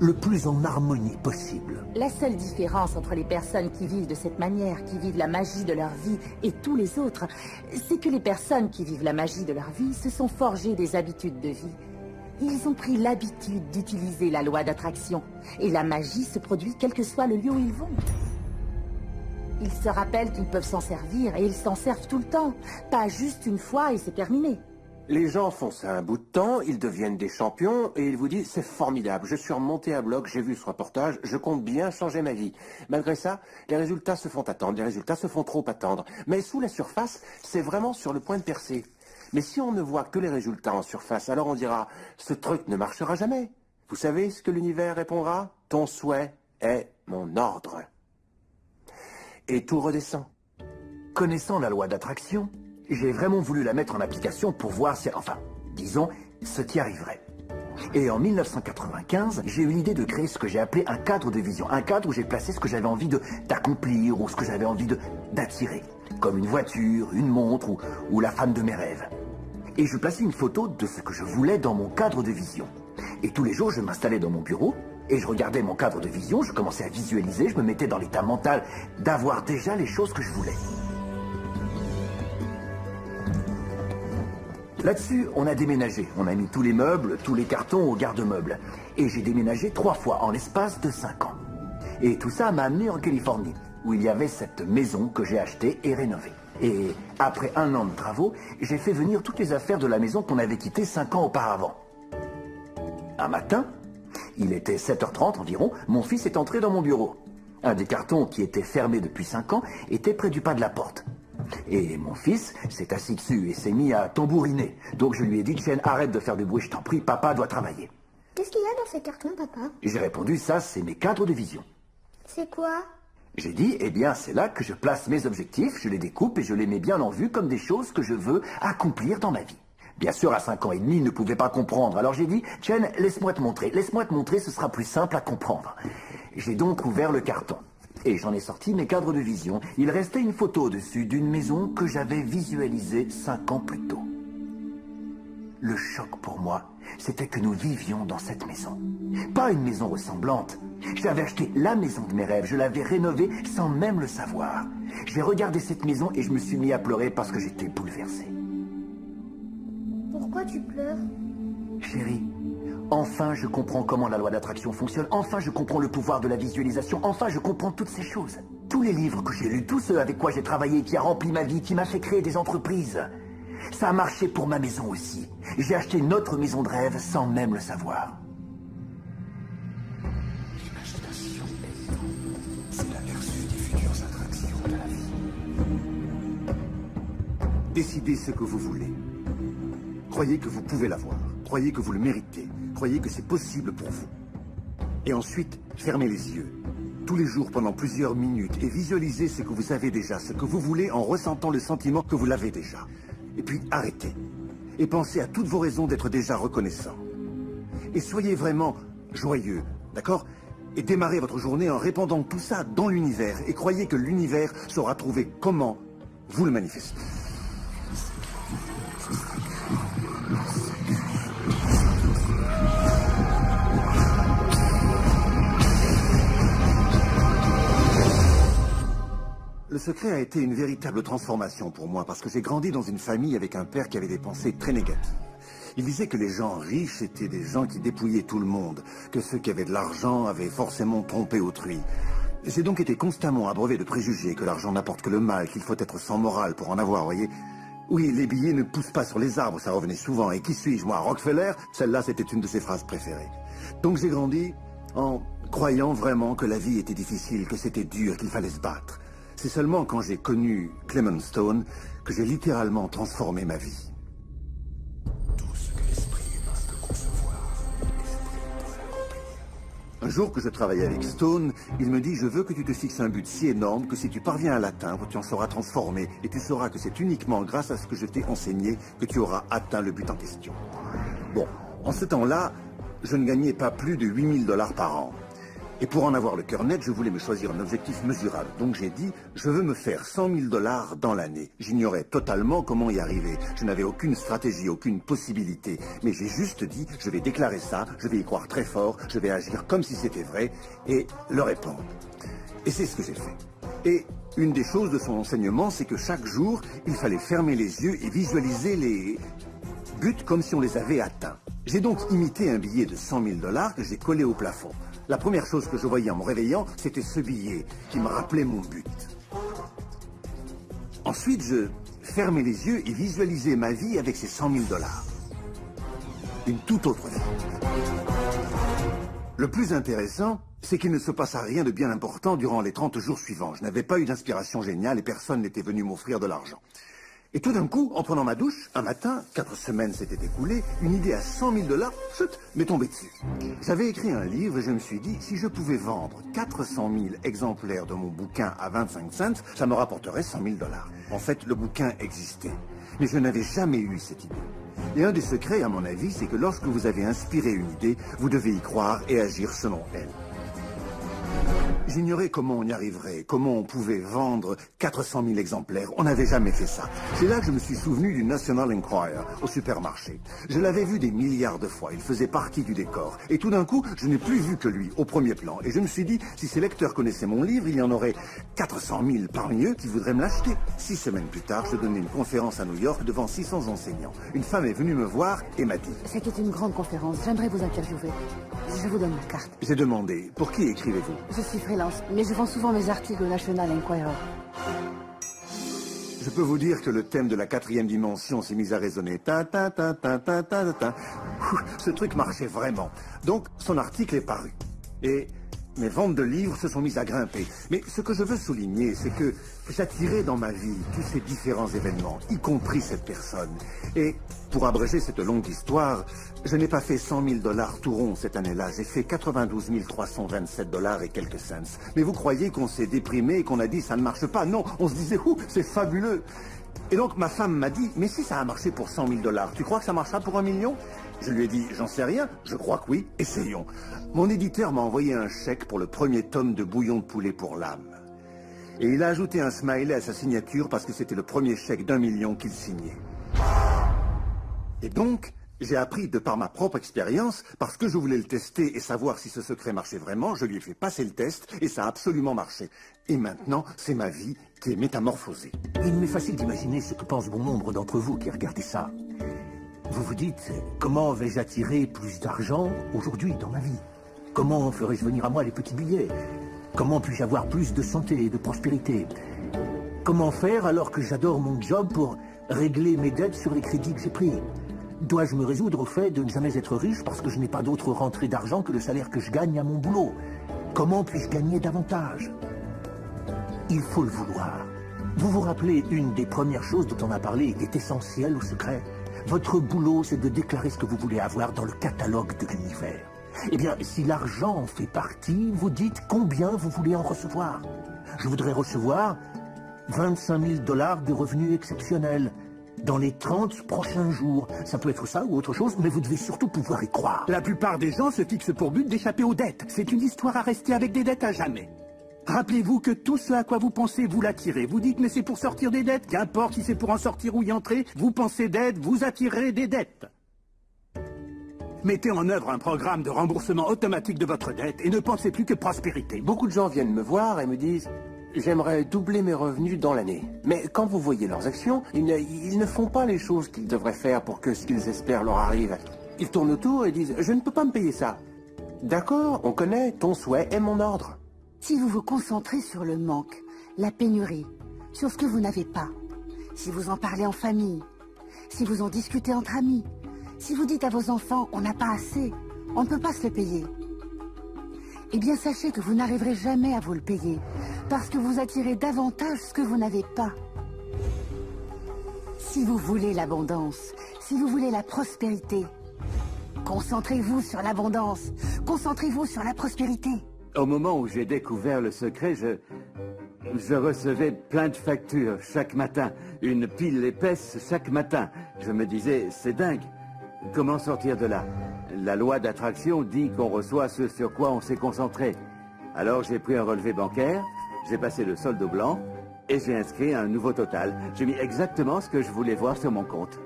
le plus en harmonie possible. La seule différence entre les personnes qui vivent de cette manière, qui vivent la magie de leur vie, et tous les autres, c'est que les personnes qui vivent la magie de leur vie se sont forgées des habitudes de vie. Ils ont pris l'habitude d'utiliser la loi d'attraction. Et la magie se produit quel que soit le lieu où ils vont. Ils se rappellent qu'ils peuvent s'en servir et ils s'en servent tout le temps. Pas juste une fois et c'est terminé. Les gens font ça un bout de temps, ils deviennent des champions et ils vous disent c'est formidable, je suis remonté à bloc, j'ai vu ce reportage, je compte bien changer ma vie. Malgré ça, les résultats se font attendre, les résultats se font trop attendre. Mais sous la surface, c'est vraiment sur le point de percer. Mais si on ne voit que les résultats en surface, alors on dira ce truc ne marchera jamais. Vous savez ce que l'univers répondra? Ton souhait est mon ordre. Et tout redescend. Connaissant la loi d'attraction, j'ai vraiment voulu la mettre en application pour voir si, enfin, disons, ce qui arriverait. Et en 1995, j'ai eu l'idée de créer ce que j'ai appelé un cadre de vision. Un cadre où j'ai placé ce que j'avais envie d'accomplir ou ce que j'avais envie d'attirer. Comme une voiture, une montre ou, ou la femme de mes rêves. Et je plaçais une photo de ce que je voulais dans mon cadre de vision. Et tous les jours, je m'installais dans mon bureau et je regardais mon cadre de vision, je commençais à visualiser, je me mettais dans l'état mental d'avoir déjà les choses que je voulais. Là-dessus, on a déménagé. On a mis tous les meubles, tous les cartons au garde-meubles. Et j'ai déménagé trois fois en l'espace de cinq ans. Et tout ça m'a amené en Californie, où il y avait cette maison que j'ai achetée et rénovée. Et après un an de travaux, j'ai fait venir toutes les affaires de la maison qu'on avait quittée cinq ans auparavant. Un matin, il était 7h30 environ, mon fils est entré dans mon bureau. Un des cartons qui était fermé depuis cinq ans était près du pas de la porte. Et mon fils s'est assis dessus et s'est mis à tambouriner. Donc je lui ai dit, Chen, arrête de faire du bruit, je t'en prie, papa doit travailler. Qu'est-ce qu'il y a dans ces cartons, papa? J'ai répondu, ça, c'est mes cadres de vision. C'est quoi? J'ai dit, eh bien, c'est là que je place mes objectifs, je les découpe et je les mets bien en vue comme des choses que je veux accomplir dans ma vie. Bien sûr, à 5 ans et demi, il ne pouvait pas comprendre. Alors j'ai dit, Chen, laisse-moi te montrer. Laisse-moi te montrer, ce sera plus simple à comprendre. J'ai donc ouvert le carton. Et j'en ai sorti mes cadres de vision. Il restait une photo dessus d'une maison que j'avais visualisée cinq ans plus tôt. Le choc pour moi, c'était que nous vivions dans cette maison. Pas une maison ressemblante. J'avais acheté la maison de mes rêves, je l'avais rénovée sans même le savoir. J'ai regardé cette maison et je me suis mis à pleurer parce que j'étais bouleversé. Pourquoi tu pleures Chérie, enfin je comprends comment la loi d'attraction fonctionne, enfin je comprends le pouvoir de la visualisation, enfin je comprends toutes ces choses. Tous les livres que j'ai lus, tous ceux avec quoi j'ai travaillé, qui a rempli ma vie, qui m'a fait créer des entreprises. Ça a marché pour ma maison aussi. J'ai acheté notre maison de rêve sans même le savoir. L'imagination étant, c'est l'aperçu des futures attractions de la vie. Décidez ce que vous voulez. Croyez que vous pouvez l'avoir. Croyez que vous le méritez. Croyez que c'est possible pour vous. Et ensuite, fermez les yeux. Tous les jours pendant plusieurs minutes et visualisez ce que vous avez déjà, ce que vous voulez en ressentant le sentiment que vous l'avez déjà. Et puis arrêtez. Et pensez à toutes vos raisons d'être déjà reconnaissant. Et soyez vraiment joyeux, d'accord? Et démarrez votre journée en répandant tout ça dans l'univers. Et croyez que l'univers saura trouver comment vous le manifester. Secret a été une véritable transformation pour moi parce que j'ai grandi dans une famille avec un père qui avait des pensées très négatives. Il disait que les gens riches étaient des gens qui dépouillaient tout le monde, que ceux qui avaient de l'argent avaient forcément trompé autrui. J'ai donc été constamment abreuvé de préjugés que l'argent n'apporte que le mal, qu'il faut être sans morale pour en avoir, voyez. Oui, les billets ne poussent pas sur les arbres, ça revenait souvent. Et qui suis-je, moi Rockefeller? Celle-là, c'était une de ses phrases préférées. Donc j'ai grandi en croyant vraiment que la vie était difficile, que c'était dur, qu'il fallait se battre. C'est seulement quand j'ai connu Clement Stone que j'ai littéralement transformé ma vie. Un jour que je travaillais avec Stone, il me dit Je veux que tu te fixes un but si énorme que si tu parviens à l'atteindre, tu en seras transformé et tu sauras que c'est uniquement grâce à ce que je t'ai enseigné que tu auras atteint le but en question. Bon, en ce temps-là, je ne gagnais pas plus de 8000 dollars par an. Et pour en avoir le cœur net, je voulais me choisir un objectif mesurable. Donc j'ai dit, je veux me faire 100 000 dollars dans l'année. J'ignorais totalement comment y arriver. Je n'avais aucune stratégie, aucune possibilité. Mais j'ai juste dit, je vais déclarer ça, je vais y croire très fort, je vais agir comme si c'était vrai et le répondre. Et c'est ce que j'ai fait. Et une des choses de son enseignement, c'est que chaque jour, il fallait fermer les yeux et visualiser les buts comme si on les avait atteints. J'ai donc imité un billet de 100 000 dollars que j'ai collé au plafond. La première chose que je voyais en me réveillant, c'était ce billet qui me rappelait mon but. Ensuite, je fermais les yeux et visualisais ma vie avec ces 100 000 dollars. Une toute autre vie. Le plus intéressant, c'est qu'il ne se passa rien de bien important durant les 30 jours suivants. Je n'avais pas eu d'inspiration géniale et personne n'était venu m'offrir de l'argent. Et tout d'un coup, en prenant ma douche, un matin, quatre semaines s'étaient écoulées, une idée à 100 000 dollars, m'est tombée dessus. J'avais écrit un livre et je me suis dit, si je pouvais vendre 400 000 exemplaires de mon bouquin à 25 cents, ça me rapporterait 100 000 dollars. En fait, le bouquin existait. Mais je n'avais jamais eu cette idée. Et un des secrets, à mon avis, c'est que lorsque vous avez inspiré une idée, vous devez y croire et agir selon elle. J'ignorais comment on y arriverait, comment on pouvait vendre 400 000 exemplaires. On n'avait jamais fait ça. C'est là que je me suis souvenu du National Enquirer au supermarché. Je l'avais vu des milliards de fois. Il faisait partie du décor. Et tout d'un coup, je n'ai plus vu que lui au premier plan. Et je me suis dit, si ces lecteurs connaissaient mon livre, il y en aurait 400 000 parmi eux qui voudraient me l'acheter. Six semaines plus tard, je donnais une conférence à New York devant 600 enseignants. Une femme est venue me voir et m'a dit... C'était une grande conférence. J'aimerais vous interviewer. Je vous donne ma carte. J'ai demandé, pour qui écrivez-vous? Je suis mais je vends souvent mes articles au National Enquirer. Je peux vous dire que le thème de la quatrième dimension s'est mis à résonner. Ce truc marchait vraiment. Donc, son article est paru. Et mes ventes de livres se sont mises à grimper. Mais ce que je veux souligner, c'est que j'attirais dans ma vie tous ces différents événements, y compris cette personne. Et pour abréger cette longue histoire, je n'ai pas fait 100 000 dollars tout rond cette année-là. J'ai fait 92 327 dollars et quelques cents. Mais vous croyez qu'on s'est déprimé et qu'on a dit ça ne marche pas? Non, on se disait, ouh, c'est fabuleux. Et donc ma femme m'a dit, mais si ça a marché pour 100 000 dollars, tu crois que ça marchera pour un million? Je lui ai dit, j'en sais rien, je crois que oui, essayons. Mon éditeur m'a envoyé un chèque pour le premier tome de bouillon de poulet pour l'âme. Et il a ajouté un smiley à sa signature parce que c'était le premier chèque d'un million qu'il signait. Et donc, j'ai appris de par ma propre expérience, parce que je voulais le tester et savoir si ce secret marchait vraiment, je lui ai fait passer le test et ça a absolument marché. Et maintenant, c'est ma vie qui est métamorphosée. Il m'est facile d'imaginer ce que pense bon nombre d'entre vous qui regardez ça. Vous vous dites, comment vais-je attirer plus d'argent aujourd'hui dans ma vie? Comment ferai-je venir à moi les petits billets? Comment puis-je avoir plus de santé et de prospérité? Comment faire alors que j'adore mon job pour régler mes dettes sur les crédits que j'ai pris? Dois-je me résoudre au fait de ne jamais être riche parce que je n'ai pas d'autre rentrée d'argent que le salaire que je gagne à mon boulot? Comment puis-je gagner davantage? Il faut le vouloir. Vous vous rappelez une des premières choses dont on a parlé et qui est essentielle au secret Votre boulot, c'est de déclarer ce que vous voulez avoir dans le catalogue de l'univers. Eh bien, si l'argent en fait partie, vous dites combien vous voulez en recevoir. Je voudrais recevoir 25 000 dollars de revenus exceptionnels dans les 30 prochains jours. Ça peut être ça ou autre chose, mais vous devez surtout pouvoir y croire. La plupart des gens se fixent pour but d'échapper aux dettes. C'est une histoire à rester avec des dettes à jamais. Rappelez-vous que tout ce à quoi vous pensez, vous l'attirez. Vous dites, mais c'est pour sortir des dettes. Qu'importe si c'est pour en sortir ou y entrer, vous pensez dettes, vous attirez des dettes. Mettez en œuvre un programme de remboursement automatique de votre dette et ne pensez plus que prospérité. Beaucoup de gens viennent me voir et me disent J'aimerais doubler mes revenus dans l'année. Mais quand vous voyez leurs actions, ils ne, font pas les choses qu'ils devraient faire pour que ce qu'ils espèrent leur arrive. Ils tournent autour et disent Je ne peux pas me payer ça. D'accord, on connaît, ton souhait est mon ordre. Si vous vous concentrez sur le manque, la pénurie, sur ce que vous n'avez pas, si vous en parlez en famille, si vous en discutez entre amis, si vous dites à vos enfants on n'a pas assez, on ne peut pas se le payer, eh bien sachez que vous n'arriverez jamais à vous le payer, parce que vous attirez davantage ce que vous n'avez pas. Si vous voulez l'abondance, si vous voulez la prospérité, concentrez-vous sur l'abondance, concentrez-vous sur la prospérité. Au moment où j'ai découvert le secret, je... Je recevais plein de factures chaque matin, une pile épaisse chaque matin. Je me disais, c'est dingue. Comment sortir de là? La loi d'attraction dit qu'on reçoit ce sur quoi on s'est concentré. Alors j'ai pris un relevé bancaire, j'ai passé le solde blanc et j'ai inscrit un nouveau total. J'ai mis exactement ce que je voulais voir sur mon compte.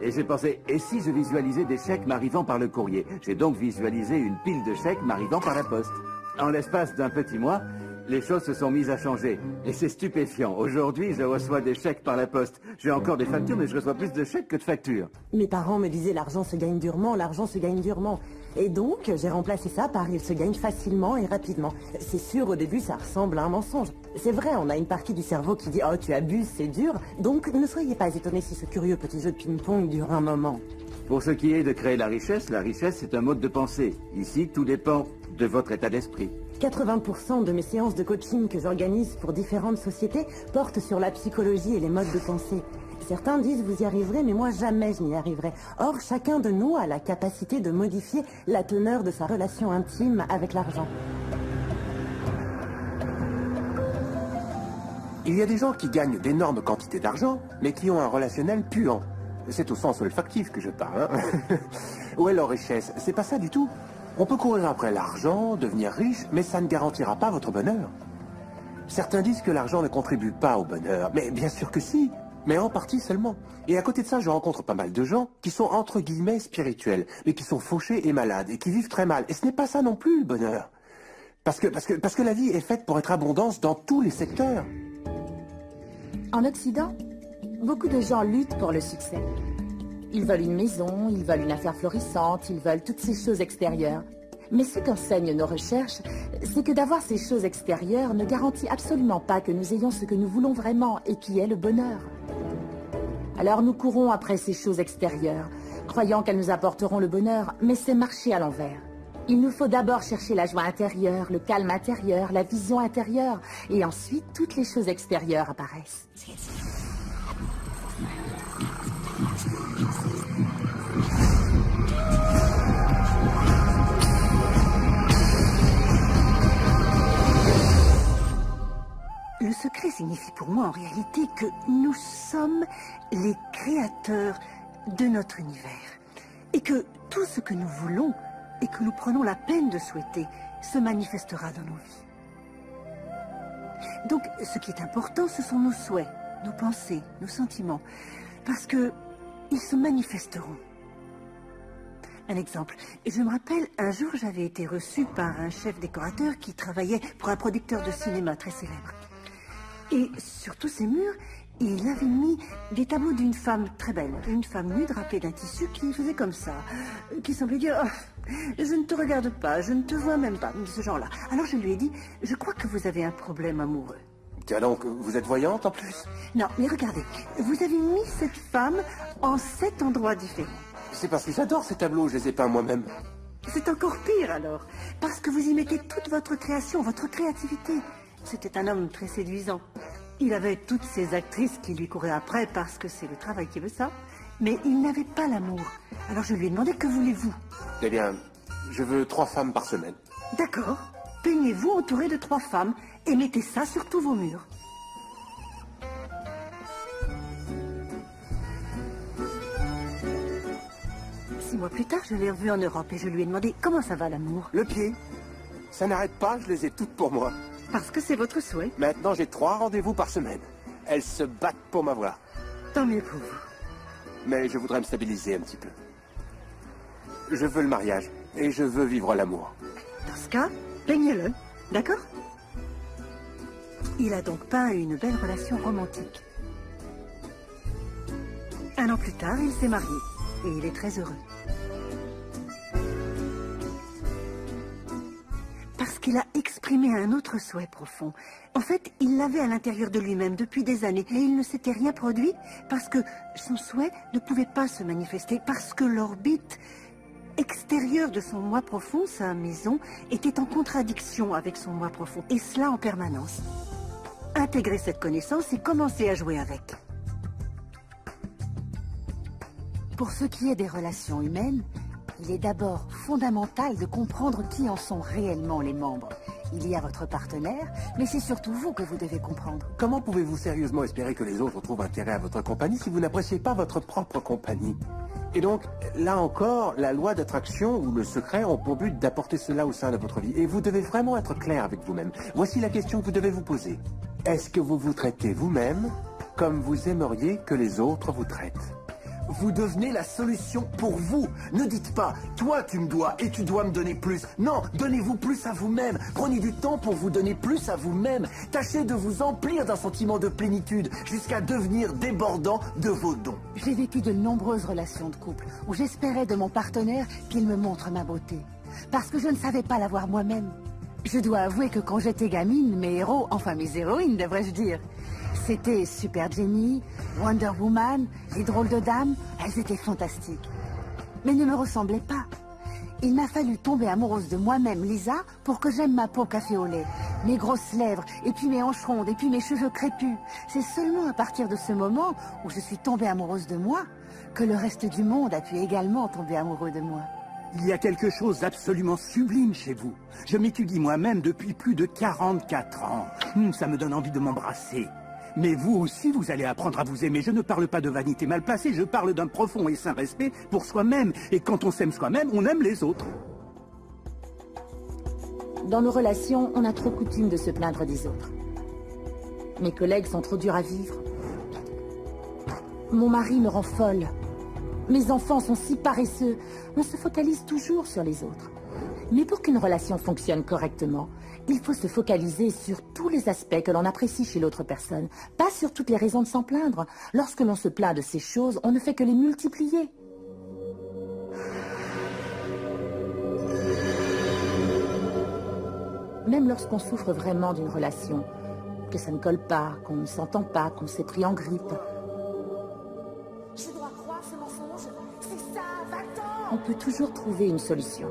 Et j'ai pensé, et si je visualisais des chèques m'arrivant par le courrier? J'ai donc visualisé une pile de chèques m'arrivant par la poste. En l'espace d'un petit mois, les choses se sont mises à changer. Et c'est stupéfiant. Aujourd'hui, je reçois des chèques par la poste. J'ai encore des factures, mais je reçois plus de chèques que de factures. Mes parents me disaient l'argent se gagne durement, l'argent se gagne durement. Et donc, j'ai remplacé ça par il se gagne facilement et rapidement. C'est sûr, au début, ça ressemble à un mensonge. C'est vrai, on a une partie du cerveau qui dit « Oh, tu abuses, c'est dur ». Donc, ne soyez pas étonnés si ce curieux petit jeu de ping-pong dure un moment. Pour ce qui est de créer la richesse, la richesse, c'est un mode de pensée. Ici, tout dépend de votre état d'esprit. 80% de mes séances de coaching que j'organise pour différentes sociétés portent sur la psychologie et les modes de pensée. Certains disent vous y arriverez, mais moi jamais je n'y arriverai. Or, chacun de nous a la capacité de modifier la teneur de sa relation intime avec l'argent. Il y a des gens qui gagnent d'énormes quantités d'argent, mais qui ont un relationnel puant. C'est au sens olfactif que je parle. Hein Où est leur richesse C'est pas ça du tout. On peut courir après l'argent, devenir riche, mais ça ne garantira pas votre bonheur. Certains disent que l'argent ne contribue pas au bonheur, mais bien sûr que si, mais en partie seulement. Et à côté de ça, je rencontre pas mal de gens qui sont entre guillemets spirituels, mais qui sont fauchés et malades, et qui vivent très mal. Et ce n'est pas ça non plus le bonheur. Parce que, la vie est faite pour être abondance dans tous les secteurs. En Occident, beaucoup de gens luttent pour le succès. Ils veulent une maison, ils veulent une affaire florissante, ils veulent toutes ces choses extérieures. Mais ce qu'enseignent nos recherches, c'est que d'avoir ces choses extérieures ne garantit absolument pas que nous ayons ce que nous voulons vraiment et qui est le bonheur. Alors nous courons après ces choses extérieures, croyant qu'elles nous apporteront le bonheur, mais c'est marcher à l'envers. Il nous faut d'abord chercher la joie intérieure, le calme intérieur, la vision intérieure, et ensuite toutes les choses extérieures apparaissent. Le secret signifie pour moi en réalité que nous sommes les créateurs de notre univers. Et que tout ce que nous voulons et que nous prenons la peine de souhaiter se manifestera dans nos vies. Donc, ce qui est important, ce sont nos souhaits, nos pensées, nos sentiments. Parce que ils se manifesteront. Un exemple. Je me rappelle, un jour, j'avais été reçue par un chef décorateur qui travaillait pour un producteur de cinéma très célèbre. Et sur tous ces murs, il avait mis des tableaux d'une femme très belle, une femme nue drapée d'un tissu qui faisait comme ça, qui semblait dire oh, Je ne te regarde pas, je ne te vois même pas, de ce genre-là. Alors je lui ai dit Je crois que vous avez un problème amoureux. Tiens donc, vous êtes voyante en plus Non, mais regardez, vous avez mis cette femme en sept endroits différents. C'est parce que j'adore ces tableaux, je les ai peints moi-même. C'est encore pire alors, parce que vous y mettez toute votre création, votre créativité. C'était un homme très séduisant. Il avait toutes ces actrices qui lui couraient après parce que c'est le travail qui veut ça. Mais il n'avait pas l'amour. Alors je lui ai demandé que voulez-vous? Eh bien, je veux trois femmes par semaine. D'accord. Peignez-vous entouré de trois femmes et mettez ça sur tous vos murs. Six mois plus tard, je l'ai revu en Europe et je lui ai demandé comment ça va l'amour? Le pied Ça n'arrête pas, je les ai toutes pour moi. Parce que c'est votre souhait. Maintenant, j'ai trois rendez-vous par semaine. Elles se battent pour m'avoir. Tant mieux pour vous. Mais je voudrais me stabiliser un petit peu. Je veux le mariage et je veux vivre l'amour. Dans ce cas, peignez-le. D'accord? Il a donc peint une belle relation romantique. Un an plus tard, il s'est marié et il est très heureux. Parce qu'il a exprimé un autre souhait profond. En fait, il l'avait à l'intérieur de lui-même depuis des années et il ne s'était rien produit parce que son souhait ne pouvait pas se manifester, parce que l'orbite extérieure de son moi profond, sa maison, était en contradiction avec son moi profond, et cela en permanence. Intégrer cette connaissance et commencer à jouer avec. Pour ce qui est des relations humaines, il est d'abord fondamental de comprendre qui en sont réellement les membres. Il y a votre partenaire, mais c'est surtout vous que vous devez comprendre. Comment pouvez-vous sérieusement espérer que les autres trouvent intérêt à votre compagnie si vous n'appréciez pas votre propre compagnie? Et donc, là encore, la loi d'attraction ou le secret ont pour but d'apporter cela au sein de votre vie. Et vous devez vraiment être clair avec vous-même. Voici la question que vous devez vous poser. Est-ce que vous vous traitez vous-même comme vous aimeriez que les autres vous traitent? Vous devenez la solution pour vous. Ne dites pas, toi tu me dois et tu dois me donner plus. Non, donnez-vous plus à vous-même. Prenez du temps pour vous donner plus à vous-même. Tâchez de vous emplir d'un sentiment de plénitude jusqu'à devenir débordant de vos dons. J'ai vécu de nombreuses relations de couple où j'espérais de mon partenaire qu'il me montre ma beauté. Parce que je ne savais pas l'avoir moi-même. Je dois avouer que quand j'étais gamine, mes héros, enfin mes héroïnes devrais-je dire, c'était Super Jenny, Wonder Woman, les drôles de dames, elles étaient fantastiques. Mais ne me ressemblaient pas. Il m'a fallu tomber amoureuse de moi-même, Lisa, pour que j'aime ma peau café au lait, mes grosses lèvres, et puis mes hanches rondes, et puis mes cheveux crépus. C'est seulement à partir de ce moment où je suis tombée amoureuse de moi que le reste du monde a pu également tomber amoureux de moi. Il y a quelque chose d'absolument sublime chez vous. Je m'étudie moi-même depuis plus de 44 ans. Hum, ça me donne envie de m'embrasser. Mais vous aussi, vous allez apprendre à vous aimer. Je ne parle pas de vanité mal placée, je parle d'un profond et sain respect pour soi-même. Et quand on s'aime soi-même, on aime les autres. Dans nos relations, on a trop coutume de se plaindre des autres. Mes collègues sont trop durs à vivre. Mon mari me rend folle. Mes enfants sont si paresseux. On se focalise toujours sur les autres. Mais pour qu'une relation fonctionne correctement, il faut se focaliser sur tous les aspects que l'on apprécie chez l'autre personne, pas sur toutes les raisons de s'en plaindre. Lorsque l'on se plaint de ces choses, on ne fait que les multiplier. Même lorsqu'on souffre vraiment d'une relation, que ça ne colle pas, qu'on ne s'entend pas, qu'on s'est pris en grippe, Je dois croire ce mensonge C'est ça, va-t'en on peut toujours trouver une solution.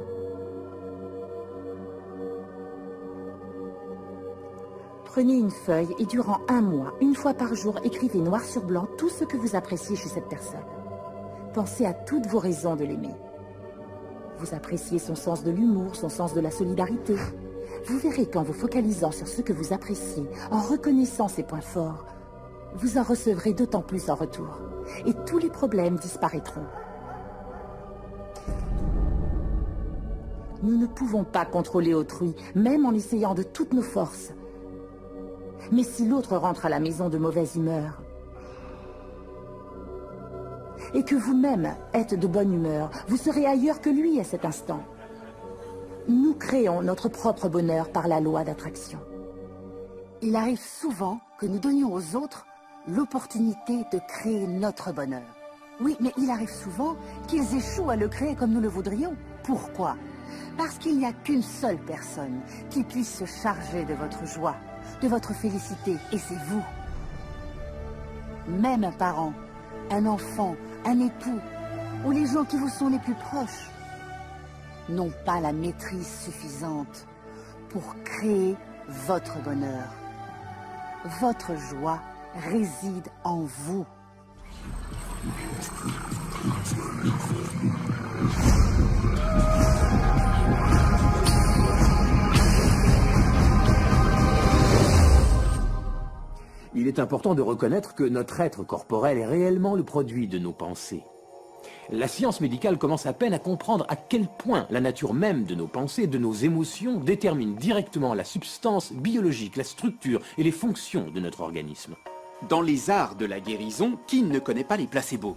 Prenez une feuille et durant un mois, une fois par jour, écrivez noir sur blanc tout ce que vous appréciez chez cette personne. Pensez à toutes vos raisons de l'aimer. Vous appréciez son sens de l'humour, son sens de la solidarité. Vous verrez qu'en vous focalisant sur ce que vous appréciez, en reconnaissant ses points forts, vous en recevrez d'autant plus en retour. Et tous les problèmes disparaîtront. Nous ne pouvons pas contrôler autrui, même en essayant de toutes nos forces. Mais si l'autre rentre à la maison de mauvaise humeur, et que vous-même êtes de bonne humeur, vous serez ailleurs que lui à cet instant. Nous créons notre propre bonheur par la loi d'attraction. Il arrive souvent que nous donnions aux autres l'opportunité de créer notre bonheur. Oui, mais il arrive souvent qu'ils échouent à le créer comme nous le voudrions. Pourquoi? Parce qu'il n'y a qu'une seule personne qui puisse se charger de votre joie, de votre félicité, et c'est vous. Même un parent, un enfant, un époux, ou les gens qui vous sont les plus proches, n'ont pas la maîtrise suffisante pour créer votre bonheur. Votre joie réside en vous. Il est important de reconnaître que notre être corporel est réellement le produit de nos pensées. La science médicale commence à peine à comprendre à quel point la nature même de nos pensées, de nos émotions, détermine directement la substance biologique, la structure et les fonctions de notre organisme. Dans les arts de la guérison, qui ne connaît pas les placebos?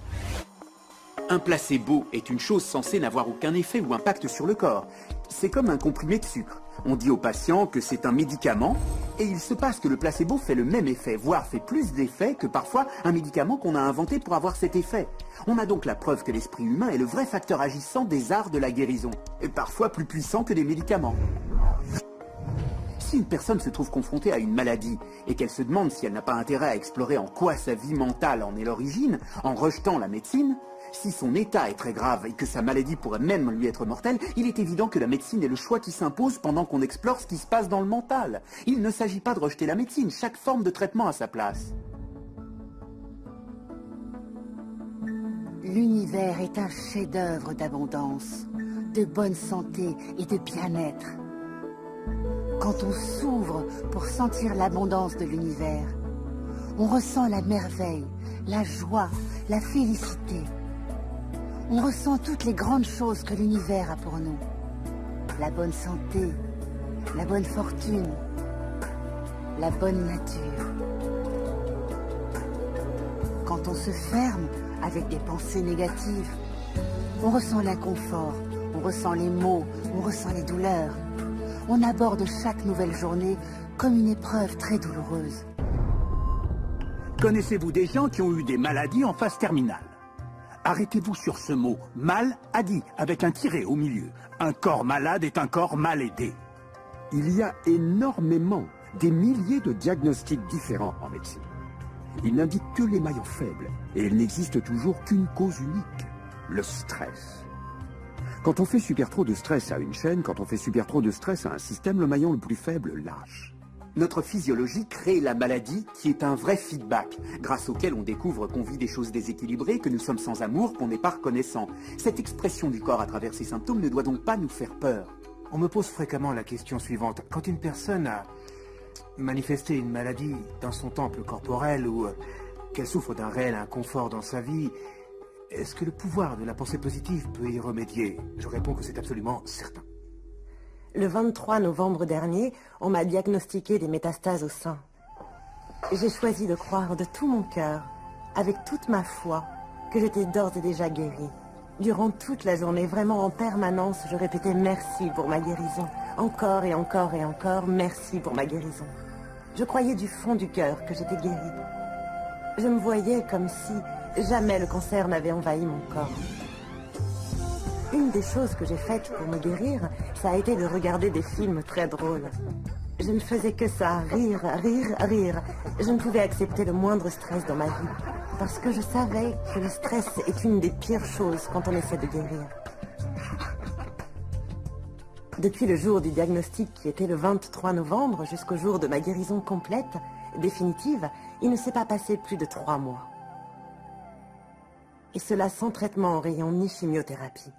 Un placebo est une chose censée n'avoir aucun effet ou impact sur le corps. C'est comme un comprimé de sucre. On dit au patient que c'est un médicament, et il se passe que le placebo fait le même effet, voire fait plus d'effet que parfois un médicament qu'on a inventé pour avoir cet effet. On a donc la preuve que l'esprit humain est le vrai facteur agissant des arts de la guérison, et parfois plus puissant que des médicaments. Si une personne se trouve confrontée à une maladie et qu'elle se demande si elle n'a pas intérêt à explorer en quoi sa vie mentale en est l'origine, en rejetant la médecine, si son état est très grave et que sa maladie pourrait même lui être mortelle, il est évident que la médecine est le choix qui s'impose pendant qu'on explore ce qui se passe dans le mental. Il ne s'agit pas de rejeter la médecine, chaque forme de traitement a sa place. L'univers est un chef-d'œuvre d'abondance, de bonne santé et de bien-être. Quand on s'ouvre pour sentir l'abondance de l'univers, on ressent la merveille, la joie, la félicité. On ressent toutes les grandes choses que l'univers a pour nous. La bonne santé, la bonne fortune, la bonne nature. Quand on se ferme avec des pensées négatives, on ressent l'inconfort, on ressent les maux, on ressent les douleurs. On aborde chaque nouvelle journée comme une épreuve très douloureuse. Connaissez-vous des gens qui ont eu des maladies en phase terminale? Arrêtez-vous sur ce mot mal a dit avec un tiret au milieu. Un corps malade est un corps mal aidé. Il y a énormément, des milliers de diagnostics différents en médecine. Ils n'indiquent que les maillons faibles et il n'existe toujours qu'une cause unique, le stress. Quand on fait super trop de stress à une chaîne, quand on fait super trop de stress à un système, le maillon le plus faible lâche. Notre physiologie crée la maladie qui est un vrai feedback, grâce auquel on découvre qu'on vit des choses déséquilibrées, que nous sommes sans amour, qu'on n'est pas reconnaissant. Cette expression du corps à travers ces symptômes ne doit donc pas nous faire peur. On me pose fréquemment la question suivante. Quand une personne a manifesté une maladie dans son temple corporel ou euh, qu'elle souffre d'un réel inconfort dans sa vie, est-ce que le pouvoir de la pensée positive peut y remédier? Je réponds que c'est absolument certain. Le 23 novembre dernier, on m'a diagnostiqué des métastases au sein. J'ai choisi de croire de tout mon cœur, avec toute ma foi, que j'étais d'ores et déjà guérie. Durant toute la journée, vraiment en permanence, je répétais merci pour ma guérison. Encore et encore et encore, merci pour ma guérison. Je croyais du fond du cœur que j'étais guérie. Je me voyais comme si jamais le cancer n'avait envahi mon corps. Une des choses que j'ai faites pour me guérir, ça a été de regarder des films très drôles. Je ne faisais que ça, rire, rire, rire. Je ne pouvais accepter le moindre stress dans ma vie. Parce que je savais que le stress est une des pires choses quand on essaie de guérir. Depuis le jour du diagnostic qui était le 23 novembre jusqu'au jour de ma guérison complète, définitive, il ne s'est pas passé plus de trois mois. Et cela sans traitement en rayon ni chimiothérapie.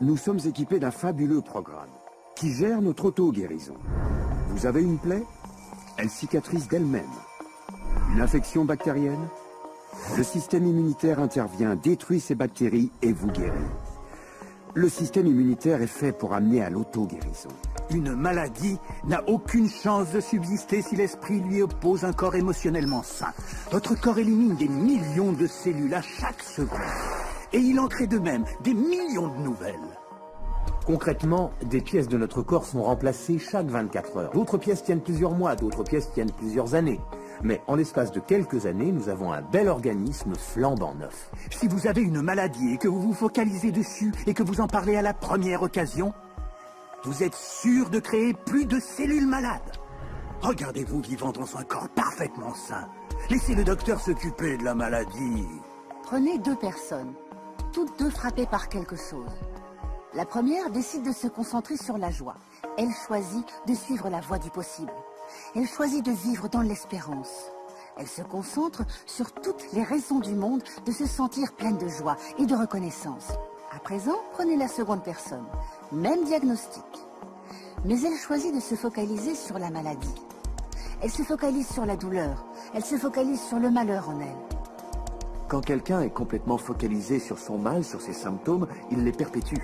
Nous sommes équipés d'un fabuleux programme qui gère notre auto-guérison. Vous avez une plaie? Elle cicatrise d'elle-même. Une infection bactérienne? Le système immunitaire intervient, détruit ces bactéries et vous guérit. Le système immunitaire est fait pour amener à l'auto-guérison. Une maladie n'a aucune chance de subsister si l'esprit lui oppose un corps émotionnellement sain. Votre corps élimine des millions de cellules à chaque seconde. Et il en crée de même des millions de nouvelles. Concrètement, des pièces de notre corps sont remplacées chaque 24 heures. D'autres pièces tiennent plusieurs mois, d'autres pièces tiennent plusieurs années. Mais en l'espace de quelques années, nous avons un bel organisme flambant neuf. Si vous avez une maladie et que vous vous focalisez dessus et que vous en parlez à la première occasion, vous êtes sûr de créer plus de cellules malades. Regardez-vous vivant dans un corps parfaitement sain. Laissez le docteur s'occuper de la maladie. Prenez deux personnes, toutes deux frappées par quelque chose. La première décide de se concentrer sur la joie. Elle choisit de suivre la voie du possible. Elle choisit de vivre dans l'espérance. Elle se concentre sur toutes les raisons du monde de se sentir pleine de joie et de reconnaissance. À présent, prenez la seconde personne. Même diagnostic. Mais elle choisit de se focaliser sur la maladie. Elle se focalise sur la douleur. Elle se focalise sur le malheur en elle. Quand quelqu'un est complètement focalisé sur son mal, sur ses symptômes, il les perpétue.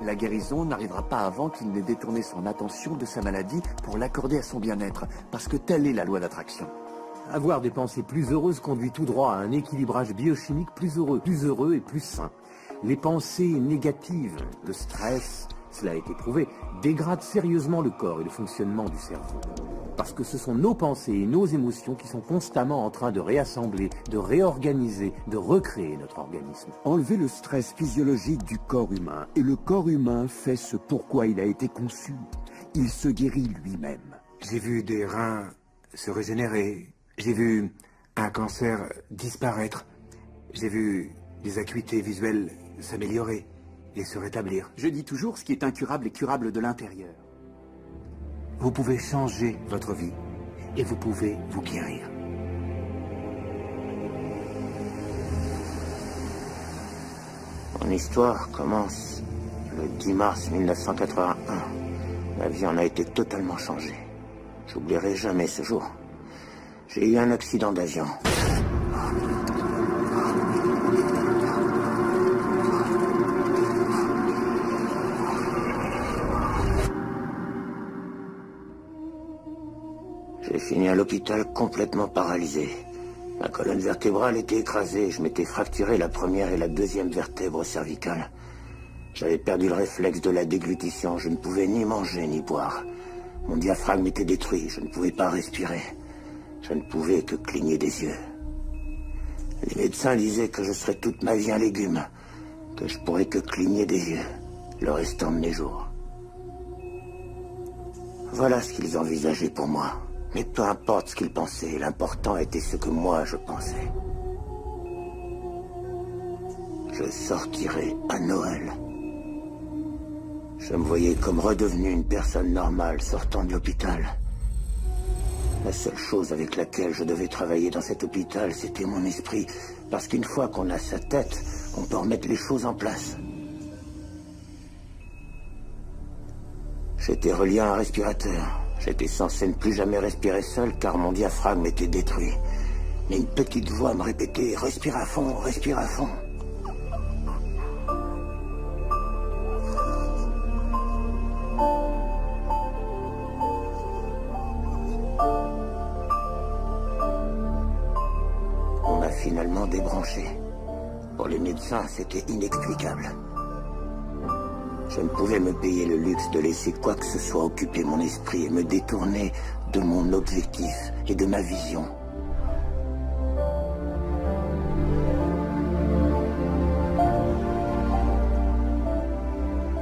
La guérison n'arrivera pas avant qu'il n'ait détourné son attention de sa maladie pour l'accorder à son bien-être, parce que telle est la loi d'attraction. Avoir des pensées plus heureuses conduit tout droit à un équilibrage biochimique plus heureux, plus heureux et plus sain. Les pensées négatives, le stress, cela a été prouvé, dégradent sérieusement le corps et le fonctionnement du cerveau. Parce que ce sont nos pensées et nos émotions qui sont constamment en train de réassembler, de réorganiser, de recréer notre organisme. Enlever le stress physiologique du corps humain, et le corps humain fait ce pourquoi il a été conçu. Il se guérit lui-même. J'ai vu des reins se régénérer. J'ai vu un cancer disparaître. J'ai vu des acuités visuelles s'améliorer et se rétablir. Je dis toujours, ce qui est incurable est curable de l'intérieur. Vous pouvez changer votre vie et vous pouvez vous guérir. Mon histoire commence le 10 mars 1981. Ma vie en a été totalement changée. J'oublierai jamais ce jour. J'ai eu un accident d'avion. J'ai fini à l'hôpital complètement paralysé. Ma colonne vertébrale était écrasée. Je m'étais fracturé la première et la deuxième vertèbre cervicale. J'avais perdu le réflexe de la déglutition. Je ne pouvais ni manger ni boire. Mon diaphragme était détruit. Je ne pouvais pas respirer. Je ne pouvais que cligner des yeux. Les médecins disaient que je serais toute ma vie un légume, que je pourrais que cligner des yeux le restant de mes jours. Voilà ce qu'ils envisageaient pour moi. Mais peu importe ce qu'ils pensaient, l'important était ce que moi je pensais. Je sortirai à Noël. Je me voyais comme redevenu une personne normale sortant de l'hôpital. La seule chose avec laquelle je devais travailler dans cet hôpital, c'était mon esprit. Parce qu'une fois qu'on a sa tête, on peut remettre les choses en place. J'étais relié à un respirateur. J'étais censé ne plus jamais respirer seul car mon diaphragme était détruit. Mais une petite voix me répétait « Respire à fond, respire à fond ». On m'a finalement débranché. Pour les médecins, c'était inexplicable. Je ne pouvais me payer le luxe de laisser quoi que ce soit occuper mon esprit et me détourner de mon objectif et de ma vision.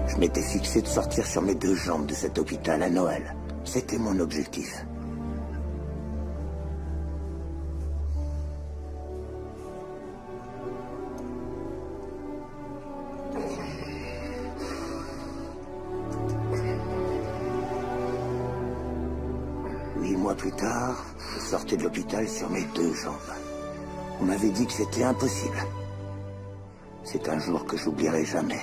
Je m'étais fixé de sortir sur mes deux jambes de cet hôpital à Noël. C'était mon objectif. De l'hôpital sur mes deux jambes. On m'avait dit que c'était impossible. C'est un jour que j'oublierai jamais.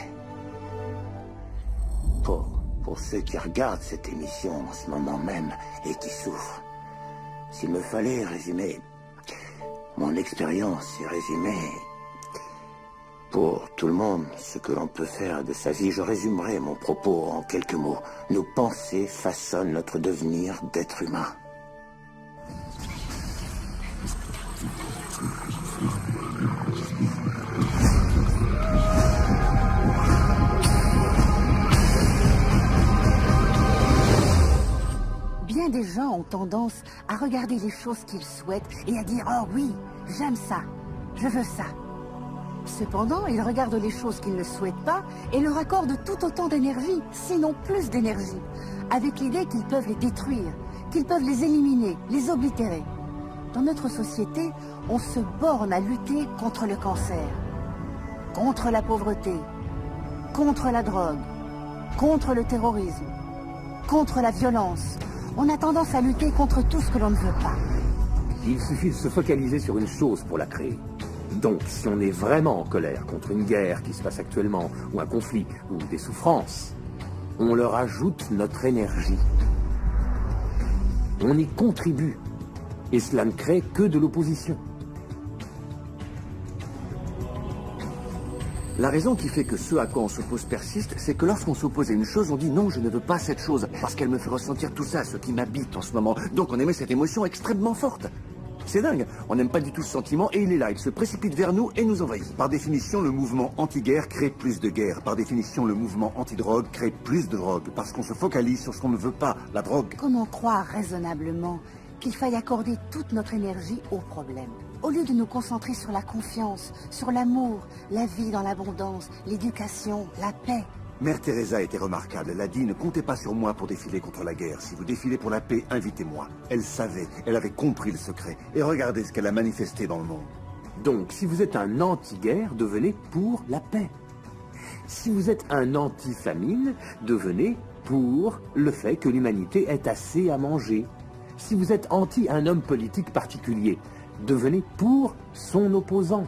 Pour, pour ceux qui regardent cette émission en ce moment même et qui souffrent, s'il me fallait résumer mon expérience et résumer pour tout le monde ce que l'on peut faire de sa vie, je résumerai mon propos en quelques mots. Nos pensées façonnent notre devenir d'être humain. Bien des gens ont tendance à regarder les choses qu'ils souhaitent et à dire « Oh oui, j'aime ça, je veux ça ». Cependant, ils regardent les choses qu'ils ne souhaitent pas et leur accordent tout autant d'énergie, sinon plus d'énergie, avec l'idée qu'ils peuvent les détruire, qu'ils peuvent les éliminer, les oblitérer. Dans notre société, on se borne à lutter contre le cancer, contre la pauvreté, contre la drogue, contre le terrorisme, contre la violence. On a tendance à lutter contre tout ce que l'on ne veut pas. Il suffit de se focaliser sur une chose pour la créer. Donc, si on est vraiment en colère contre une guerre qui se passe actuellement, ou un conflit, ou des souffrances, on leur ajoute notre énergie. On y contribue. Et cela ne crée que de l'opposition. La raison qui fait que ce à quoi on s'oppose persiste, c'est que lorsqu'on s'oppose à une chose, on dit non, je ne veux pas cette chose, parce qu'elle me fait ressentir tout ça, ce qui m'habite en ce moment. Donc on émet cette émotion extrêmement forte. C'est dingue, on n'aime pas du tout ce sentiment et il est là, il se précipite vers nous et nous envahit. Par définition, le mouvement anti-guerre crée plus de guerre. Par définition, le mouvement anti-drogue crée plus de drogue, parce qu'on se focalise sur ce qu'on ne veut pas, la drogue. Comment croire raisonnablement qu'il faille accorder toute notre énergie au problème? Au lieu de nous concentrer sur la confiance, sur l'amour, la vie dans l'abondance, l'éducation, la paix, Mère Teresa était remarquable. Elle a dit, ne comptez pas sur moi pour défiler contre la guerre. Si vous défilez pour la paix, invitez-moi. Elle savait, elle avait compris le secret. Et regardez ce qu'elle a manifesté dans le monde. Donc, si vous êtes un anti-guerre, devenez pour la paix. Si vous êtes un anti-famine, devenez pour le fait que l'humanité ait assez à manger. Si vous êtes anti un homme politique particulier, devenez pour son opposant.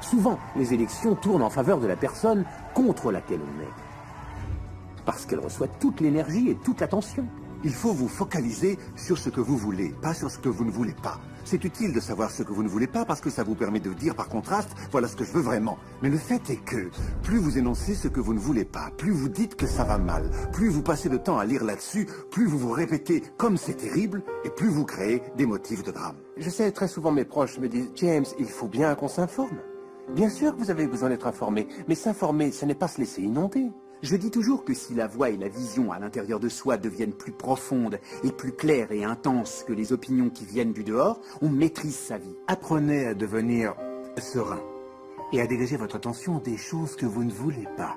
Souvent, les élections tournent en faveur de la personne contre laquelle on est. Parce qu'elle reçoit toute l'énergie et toute l'attention. Il faut vous focaliser sur ce que vous voulez, pas sur ce que vous ne voulez pas. C'est utile de savoir ce que vous ne voulez pas parce que ça vous permet de dire par contraste, voilà ce que je veux vraiment. Mais le fait est que, plus vous énoncez ce que vous ne voulez pas, plus vous dites que ça va mal, plus vous passez de temps à lire là-dessus, plus vous vous répétez comme c'est terrible, et plus vous créez des motifs de drame. Je sais, très souvent mes proches me disent, James, il faut bien qu'on s'informe. Bien sûr que vous avez besoin d'être informé, mais s'informer, ce n'est pas se laisser inonder. Je dis toujours que si la voix et la vision à l'intérieur de soi deviennent plus profondes et plus claires et intenses que les opinions qui viennent du dehors, on maîtrise sa vie. Apprenez à devenir serein et à dégager votre attention des choses que vous ne voulez pas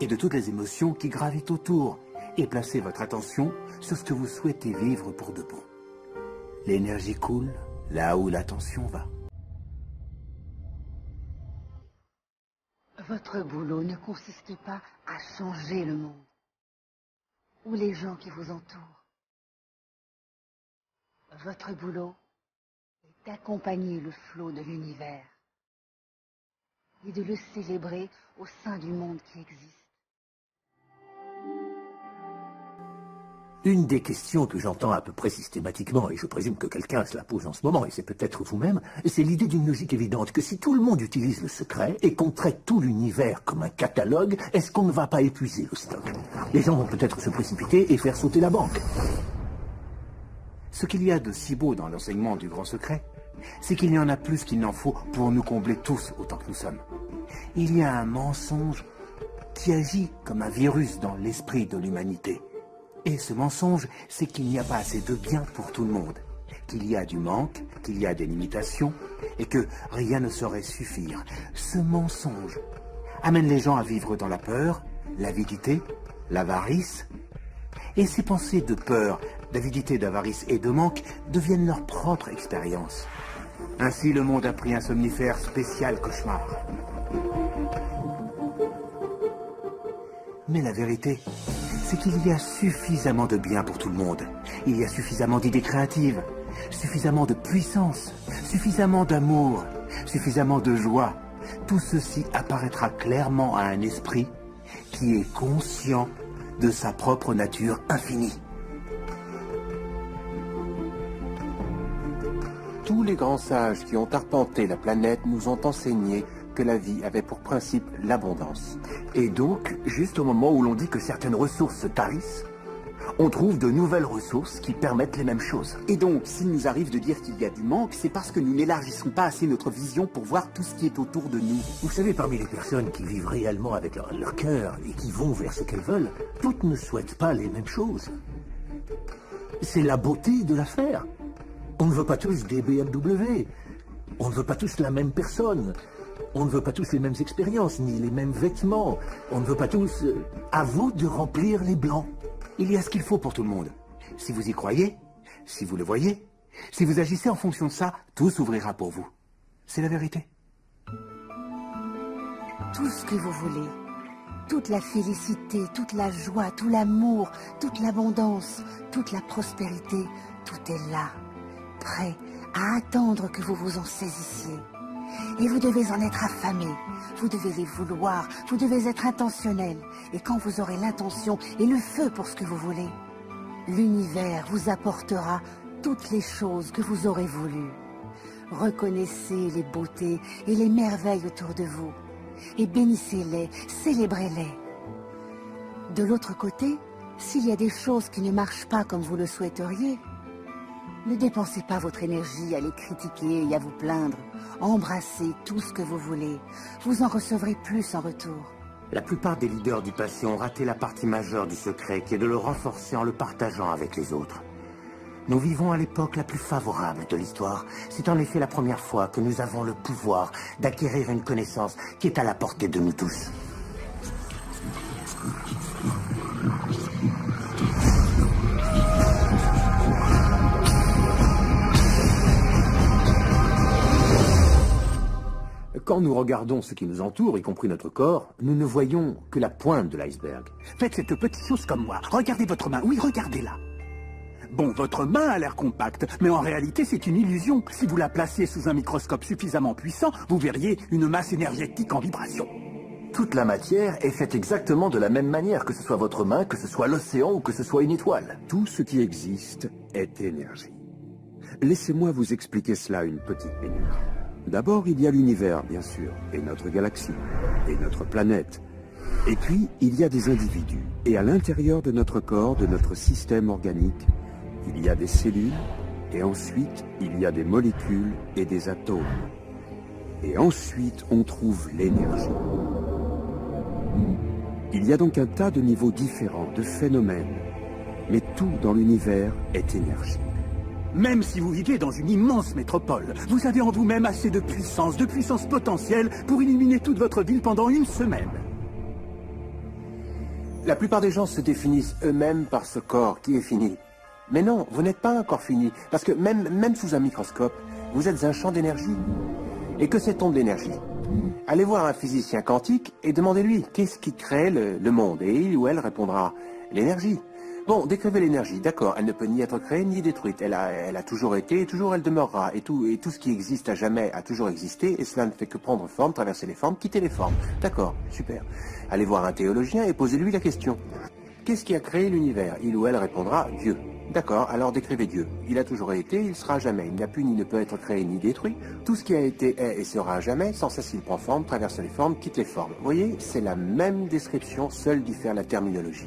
et de toutes les émotions qui gravitent autour et placez votre attention sur ce que vous souhaitez vivre pour de bon. L'énergie coule là où l'attention va. Votre boulot ne consiste pas à changer le monde ou les gens qui vous entourent. Votre boulot est d'accompagner le flot de l'univers et de le célébrer au sein du monde qui existe. Une des questions que j'entends à peu près systématiquement, et je présume que quelqu'un se la pose en ce moment, et c'est peut-être vous-même, c'est l'idée d'une logique évidente, que si tout le monde utilise le secret, et qu'on traite tout l'univers comme un catalogue, est-ce qu'on ne va pas épuiser le stock? Les gens vont peut-être se précipiter et faire sauter la banque. Ce qu'il y a de si beau dans l'enseignement du grand secret, c'est qu'il y en a plus qu'il n'en faut pour nous combler tous autant que nous sommes. Il y a un mensonge qui agit comme un virus dans l'esprit de l'humanité. Et ce mensonge, c'est qu'il n'y a pas assez de bien pour tout le monde, qu'il y a du manque, qu'il y a des limitations, et que rien ne saurait suffire. Ce mensonge amène les gens à vivre dans la peur, l'avidité, l'avarice, et ces pensées de peur, d'avidité, d'avarice et de manque deviennent leur propre expérience. Ainsi, le monde a pris un somnifère spécial cauchemar. Mais la vérité, c'est qu'il y a suffisamment de bien pour tout le monde. Il y a suffisamment d'idées créatives, suffisamment de puissance, suffisamment d'amour, suffisamment de joie. Tout ceci apparaîtra clairement à un esprit qui est conscient de sa propre nature infinie. Tous les grands sages qui ont arpenté la planète nous ont enseigné que la vie avait pour principe l'abondance. Et donc, juste au moment où l'on dit que certaines ressources se tarissent, on trouve de nouvelles ressources qui permettent les mêmes choses. Et donc, s'il nous arrive de dire qu'il y a du manque, c'est parce que nous n'élargissons pas assez notre vision pour voir tout ce qui est autour de nous. Vous savez, parmi les personnes qui vivent réellement avec leur, leur cœur et qui vont vers ce qu'elles veulent, toutes ne souhaitent pas les mêmes choses. C'est la beauté de l'affaire. On ne veut pas tous des BMW. On ne veut pas tous la même personne. On ne veut pas tous les mêmes expériences, ni les mêmes vêtements. On ne veut pas tous... euh, à vous de remplir les blancs. Il y a ce qu'il faut pour tout le monde. Si vous y croyez, si vous le voyez, si vous agissez en fonction de ça, tout s'ouvrira pour vous. C'est la vérité. Tout ce que vous voulez, toute la félicité, toute la joie, tout l'amour, toute l'abondance, toute la prospérité, tout est là, prêt à attendre que vous vous en saisissiez. Et vous devez en être affamé, vous devez les vouloir, vous devez être intentionnel. Et quand vous aurez l'intention et le feu pour ce que vous voulez, l'univers vous apportera toutes les choses que vous aurez voulu. Reconnaissez les beautés et les merveilles autour de vous et bénissez-les, célébrez-les. De l'autre côté, s'il y a des choses qui ne marchent pas comme vous le souhaiteriez, ne dépensez pas votre énergie à les critiquer et à vous plaindre. Embrassez tout ce que vous voulez. Vous en recevrez plus en retour. La plupart des leaders du passé ont raté la partie majeure du secret, qui est de le renforcer en le partageant avec les autres. Nous vivons à l'époque la plus favorable de l'histoire. C'est en effet la première fois que nous avons le pouvoir d'acquérir une connaissance qui est à la portée de nous tous. Quand nous regardons ce qui nous entoure, y compris notre corps, nous ne voyons que la pointe de l'iceberg. Faites cette petite chose comme moi. Regardez votre main. Oui, regardez-la. Bon, votre main a l'air compacte, mais en réalité, c'est une illusion. Si vous la placiez sous un microscope suffisamment puissant, vous verriez une masse énergétique en vibration. Toute la matière est faite exactement de la même manière, que ce soit votre main, que ce soit l'océan ou que ce soit une étoile. Tout ce qui existe est énergie. Laissez-moi vous expliquer cela une petite minute. D'abord, il y a l'univers, bien sûr, et notre galaxie, et notre planète. Et puis, il y a des individus. Et à l'intérieur de notre corps, de notre système organique, il y a des cellules, et ensuite, il y a des molécules et des atomes. Et ensuite, on trouve l'énergie. Il y a donc un tas de niveaux différents, de phénomènes. Mais tout dans l'univers est énergie. Même si vous vivez dans une immense métropole, vous avez en vous-même assez de puissance, de puissance potentielle pour illuminer toute votre ville pendant une semaine. La plupart des gens se définissent eux-mêmes par ce corps qui est fini. Mais non, vous n'êtes pas un corps fini, parce que même, sous un microscope, vous êtes un champ d'énergie. Et que sait-on de l'énergie? Allez voir un physicien quantique et demandez-lui qu'est-ce qui crée le monde, et il ou elle répondra l'énergie. Bon, décrivez l'énergie, d'accord, elle ne peut ni être créée ni détruite, elle a, toujours été et toujours elle demeurera, et tout, et tout ce qui existe à jamais a toujours existé, et cela ne fait que prendre forme, traverser les formes, quitter les formes. D'accord, super. Allez voir un théologien et posez-lui la question. Qu'est-ce qui a créé l'univers? Il ou elle répondra Dieu. D'accord, alors décrivez Dieu. Il a toujours été, il sera jamais. Il n'a pu ni ne peut être créé ni détruit. Tout ce qui a été est et sera à jamais, sans cesse il prend forme, traverse les formes, quitte les formes. Vous voyez, c'est la même description, seule diffère la terminologie.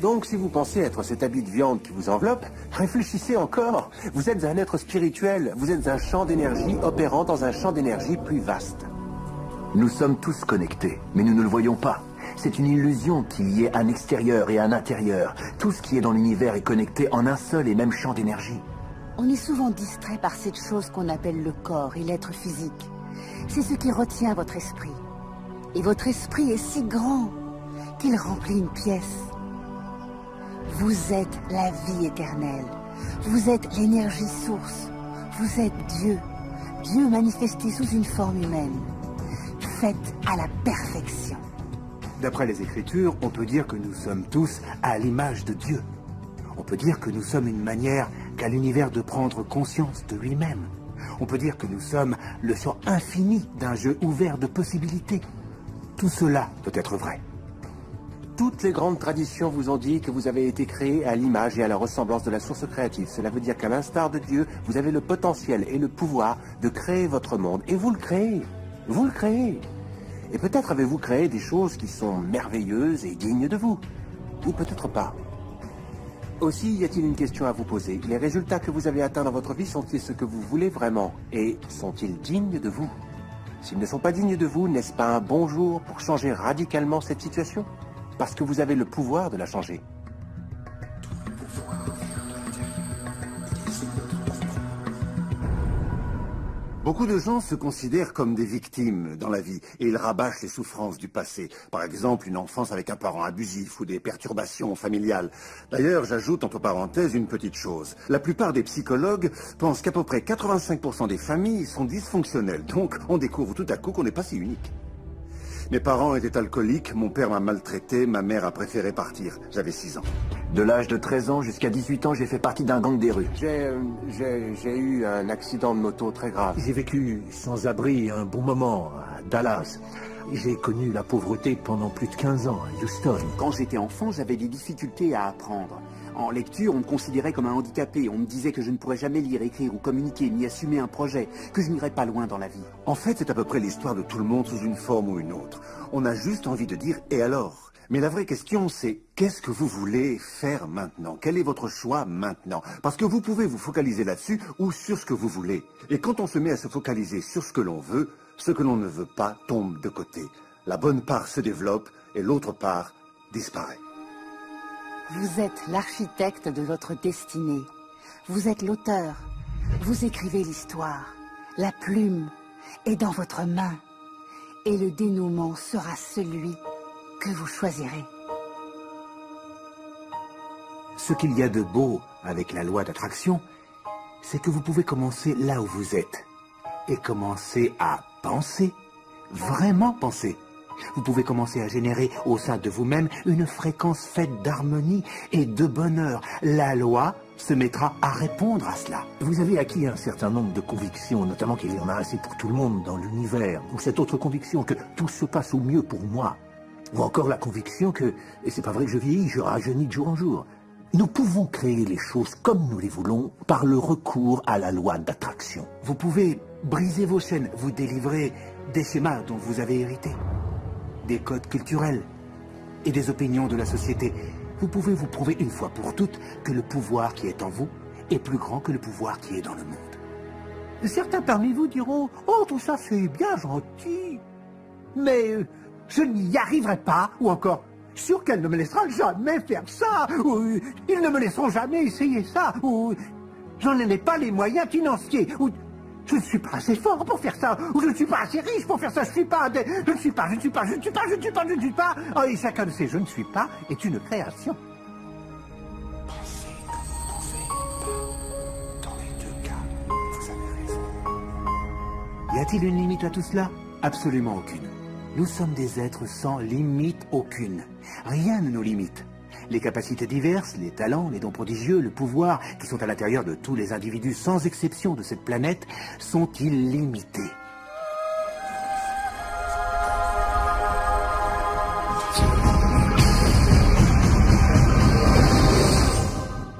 Donc si vous pensez être cet habit de viande qui vous enveloppe, réfléchissez encore. Vous êtes un être spirituel, vous êtes un champ d'énergie opérant dans un champ d'énergie plus vaste. Nous sommes tous connectés, mais nous ne le voyons pas. C'est une illusion qu'il y ait un extérieur et un intérieur. Tout ce qui est dans l'univers est connecté en un seul et même champ d'énergie. On est souvent distrait par cette chose qu'on appelle le corps et l'être physique. C'est ce qui retient votre esprit. Et votre esprit est si grand qu'il remplit une pièce. Vous êtes la vie éternelle. Vous êtes l'énergie source. Vous êtes Dieu. Dieu manifesté sous une forme humaine. Faite à la perfection. D'après les Écritures, on peut dire que nous sommes tous à l'image de Dieu. On peut dire que nous sommes une manière qu'a l'univers de prendre conscience de lui-même. On peut dire que nous sommes le champ infini d'un jeu ouvert de possibilités. Tout cela peut être vrai. Toutes les grandes traditions vous ont dit que vous avez été créé à l'image et à la ressemblance de la source créative. Cela veut dire qu'à l'instar de Dieu, vous avez le potentiel et le pouvoir de créer votre monde. Et vous le créez. Vous le créez. Et peut-être avez-vous créé des choses qui sont merveilleuses et dignes de vous. Ou peut-être pas. Aussi, y a-t-il une question à vous poser Les résultats que vous avez atteints dans votre vie sont-ils ce que vous voulez vraiment? Et sont-ils dignes de vous? S'ils ne sont pas dignes de vous, n'est-ce pas un bon jour pour changer radicalement cette situation? Parce que vous avez le pouvoir de la changer. Beaucoup de gens se considèrent comme des victimes dans la vie et ils rabâchent les souffrances du passé. Par exemple, une enfance avec un parent abusif ou des perturbations familiales. D'ailleurs, j'ajoute entre parenthèses une petite chose. La plupart des psychologues pensent qu'à peu près 85% des familles sont dysfonctionnelles. Donc, on découvre tout à coup qu'on n'est pas si unique. Mes parents étaient alcooliques, mon père m'a maltraité, ma mère a préféré partir. J'avais 6 ans. De l'âge de 13 ans jusqu'à 18 ans, j'ai fait partie d'un gang des rues. euh, J'ai eu un accident de moto très grave. J'ai vécu sans abri un bon moment à Dallas. J'ai connu la pauvreté pendant plus de 15 ans à Houston. Quand j'étais enfant, j'avais des difficultés à apprendre. En lecture, on me considérait comme un handicapé. On me disait que je ne pourrais jamais lire, écrire ou communiquer, ni assumer un projet, que je n'irais pas loin dans la vie. En fait, c'est à peu près l'histoire de tout le monde sous une forme ou une autre. On a juste envie de dire « et alors ?» Mais la vraie question, c'est qu'est-ce que vous voulez faire maintenant? Quel est votre choix maintenant? Parce que vous pouvez vous focaliser là-dessus ou sur ce que vous voulez. Et quand on se met à se focaliser sur ce que l'on veut, ce que l'on ne veut pas tombe de côté. La bonne part se développe et l'autre part disparaît. Vous êtes l'architecte de votre destinée. Vous êtes l'auteur. Vous écrivez l'histoire. La plume est dans votre main. Et le dénouement sera celui que vous choisirez. Ce qu'il y a de beau avec la loi d'attraction, c'est que vous pouvez commencer là où vous êtes et commencer à penser, vraiment penser. Vous pouvez commencer à générer au sein de vous-même une fréquence faite d'harmonie et de bonheur. La loi se mettra à répondre à cela. Vous avez acquis un certain nombre de convictions, notamment qu'il y en a assez pour tout le monde dans l'univers, ou cette autre conviction que tout se passe au mieux pour moi, ou encore la conviction que, et c'est pas vrai que je vieillis, je rajeunis de jour en jour. Nous pouvons créer les choses comme nous les voulons par le recours à la loi d'attraction. Vous pouvez briser vos chaînes, vous délivrer des schémas dont vous avez hérité, des codes culturels et des opinions de la société. Vous pouvez vous prouver une fois pour toutes que le pouvoir qui est en vous est plus grand que le pouvoir qui est dans le monde. Certains parmi vous diront « Oh, tout ça c'est bien gentil, mais euh, je n'y arriverai pas » ou encore « Sûr qu'elle ne me laissera jamais faire ça » ou euh, « Ils ne me laisseront jamais essayer ça » ou « J'en ai pas les moyens financiers » ou je ne suis pas assez fort pour faire ça, ou je ne suis pas assez riche pour faire ça, je ne suis pas, je ne suis pas, je ne suis pas, je ne suis pas, je ne suis pas, je ne suis pas. Oh, et chacun de ces je ne suis pas est une création. Pensez que vous pouvez pas. Dans les deux cas, vous avez raison. Y a-t-il une limite à tout cela? Absolument aucune. Nous sommes des êtres sans limite aucune. Rien ne nous limite. Les capacités diverses, les talents, les dons prodigieux, le pouvoir, qui sont à l'intérieur de tous les individus sans exception de cette planète, sont illimités.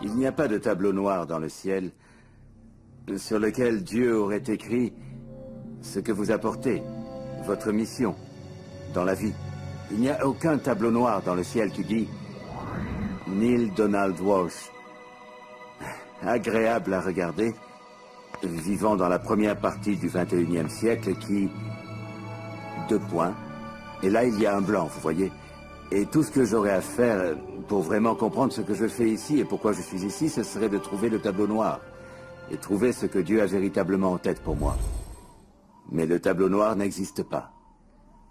Il n'y a pas de tableau noir dans le ciel sur lequel Dieu aurait écrit ce que vous apportez, votre mission dans la vie. Il n'y a aucun tableau noir dans le ciel qui dit Neil Donald Walsh. Agréable à regarder, vivant dans la première partie du 21e siècle qui... Deux points. Et là, il y a un blanc, vous voyez. Et tout ce que j'aurais à faire pour vraiment comprendre ce que je fais ici et pourquoi je suis ici, ce serait de trouver le tableau noir. Et trouver ce que Dieu a véritablement en tête pour moi. Mais le tableau noir n'existe pas.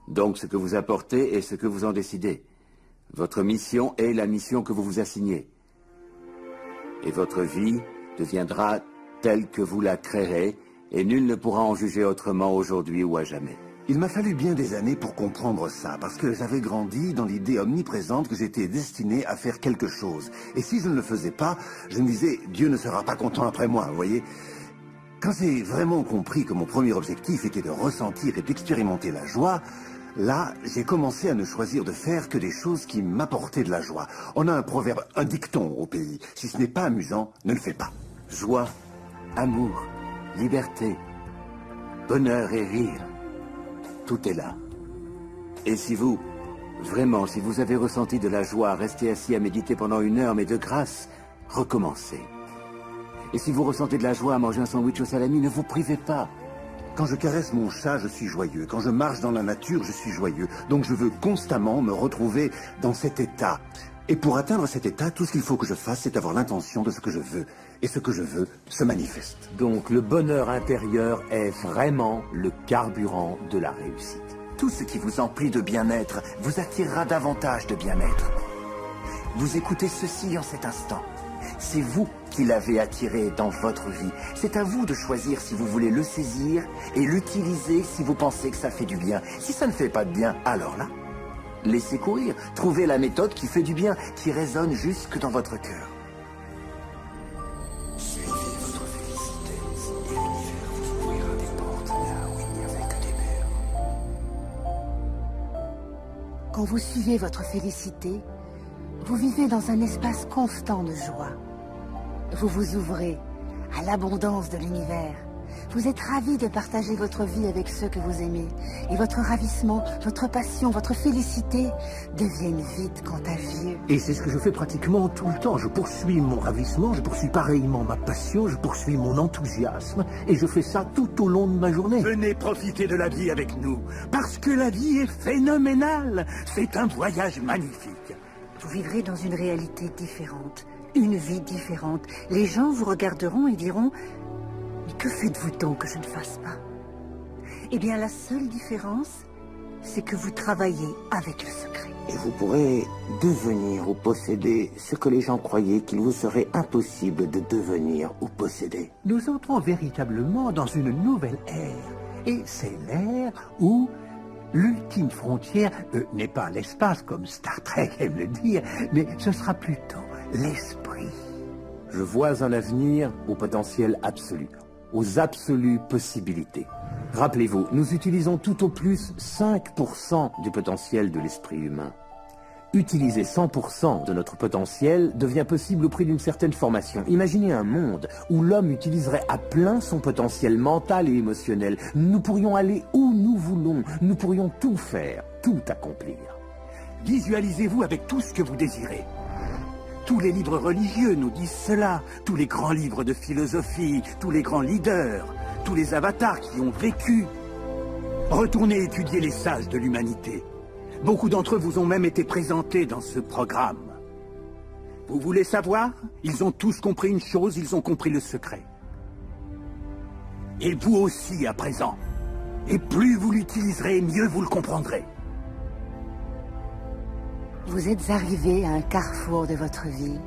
Donc ce que vous apportez est ce que vous en décidez. Votre mission est la mission que vous vous assignez. Et votre vie deviendra telle que vous la créerez, et nul ne pourra en juger autrement aujourd'hui ou à jamais. Il m'a fallu bien des années pour comprendre ça, parce que j'avais grandi dans l'idée omniprésente que j'étais destiné à faire quelque chose. Et si je ne le faisais pas, je me disais, Dieu ne sera pas content après moi, vous voyez Quand j'ai vraiment compris que mon premier objectif était de ressentir et d'expérimenter la joie, Là, j'ai commencé à ne choisir de faire que des choses qui m'apportaient de la joie. On a un proverbe, un dicton au pays. Si ce n'est pas amusant, ne le fais pas. Joie, amour, liberté, bonheur et rire. Tout est là. Et si vous, vraiment, si vous avez ressenti de la joie, restez assis à méditer pendant une heure, mais de grâce, recommencez. Et si vous ressentez de la joie à manger un sandwich au salami, ne vous privez pas. Quand je caresse mon chat, je suis joyeux. Quand je marche dans la nature, je suis joyeux. Donc je veux constamment me retrouver dans cet état. Et pour atteindre cet état, tout ce qu'il faut que je fasse, c'est avoir l'intention de ce que je veux. Et ce que je veux se manifeste. Donc le bonheur intérieur est vraiment le carburant de la réussite. Tout ce qui vous emplit de bien-être vous attirera davantage de bien-être. Vous écoutez ceci en cet instant. C'est vous qui l'avez attiré dans votre vie. C'est à vous de choisir si vous voulez le saisir et l'utiliser si vous pensez que ça fait du bien. Si ça ne fait pas de bien, alors là, laissez courir. Trouvez la méthode qui fait du bien, qui résonne jusque dans votre cœur. Avait. Quand vous suivez votre félicité, vous vivez dans un espace constant de joie. Vous vous ouvrez à l'abondance de l'univers. Vous êtes ravi de partager votre vie avec ceux que vous aimez. Et votre ravissement, votre passion, votre félicité deviennent vite contagieux. Et c'est ce que je fais pratiquement tout le temps. Je poursuis mon ravissement, je poursuis pareillement ma passion, je poursuis mon enthousiasme, et je fais ça tout au long de ma journée. Venez profiter de la vie avec nous, parce que la vie est phénoménale. C'est un voyage magnifique. Vous vivrez dans une réalité différente, une vie différente. Les gens vous regarderont et diront Mais que faites-vous donc que je ne fasse pas? Eh bien, la seule différence, c'est que vous travaillez avec le secret. Et vous pourrez devenir ou posséder ce que les gens croyaient qu'il vous serait impossible de devenir ou posséder. Nous entrons véritablement dans une nouvelle ère. Et c'est l'ère où l'ultime frontière euh, n'est pas l'espace comme Star Trek aime le dire, mais ce sera plutôt l'esprit. Je vois un avenir au potentiel absolu, aux absolues possibilités. Rappelez-vous, nous utilisons tout au plus 5% du potentiel de l'esprit humain. Utiliser 100% de notre potentiel devient possible au prix d'une certaine formation. Imaginez un monde où l'homme utiliserait à plein son potentiel mental et émotionnel. Nous pourrions aller où nous voulons, nous pourrions tout faire, tout accomplir. Visualisez-vous avec tout ce que vous désirez. Tous les livres religieux nous disent cela, tous les grands livres de philosophie, tous les grands leaders, tous les avatars qui ont vécu. Retournez étudier les sages de l'humanité. Beaucoup d'entre eux vous ont même été présentés dans ce programme. Vous voulez savoir? Ils ont tous compris une chose, ils ont compris le secret. Et vous aussi à présent. Et plus vous l'utiliserez, mieux vous le comprendrez. Vous êtes arrivé à un carrefour de votre vie,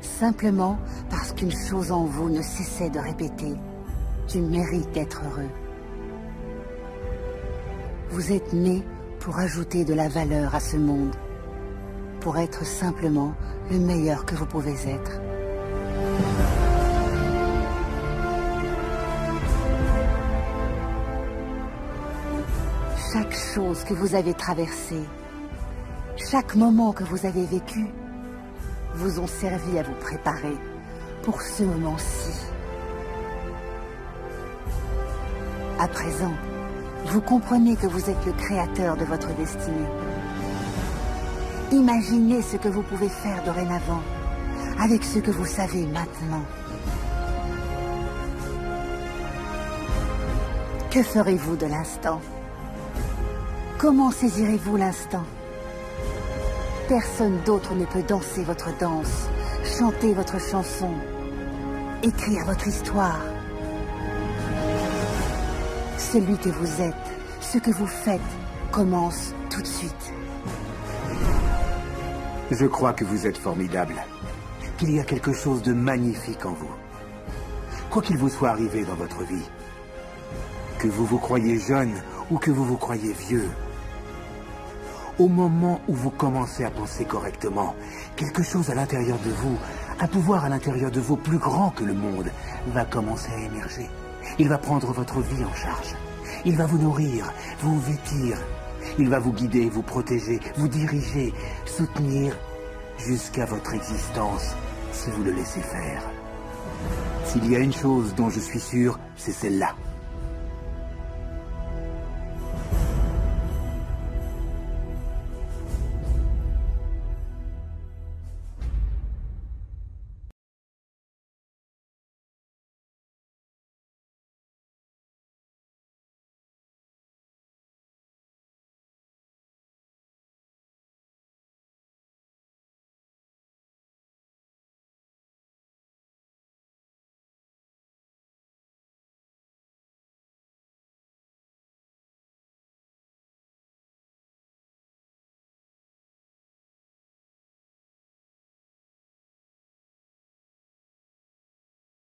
simplement parce qu'une chose en vous ne cessait de répéter. Tu mérites d'être heureux. Vous êtes né pour ajouter de la valeur à ce monde, pour être simplement le meilleur que vous pouvez être. Chaque chose que vous avez traversée, chaque moment que vous avez vécu, vous ont servi à vous préparer pour ce moment-ci. À présent, vous comprenez que vous êtes le créateur de votre destinée. Imaginez ce que vous pouvez faire dorénavant avec ce que vous savez maintenant. Que ferez-vous de l'instant? Comment saisirez-vous l'instant? Personne d'autre ne peut danser votre danse, chanter votre chanson, écrire votre histoire. Celui que vous êtes, ce que vous faites, commence tout de suite. Je crois que vous êtes formidable. Qu'il y a quelque chose de magnifique en vous. Quoi qu'il vous soit arrivé dans votre vie, que vous vous croyez jeune ou que vous vous croyez vieux, au moment où vous commencez à penser correctement, quelque chose à l'intérieur de vous, un pouvoir à l'intérieur de vous plus grand que le monde, va commencer à émerger. Il va prendre votre vie en charge. Il va vous nourrir, vous vêtir. Il va vous guider, vous protéger, vous diriger, soutenir jusqu'à votre existence si vous le laissez faire. S'il y a une chose dont je suis sûr, c'est celle-là.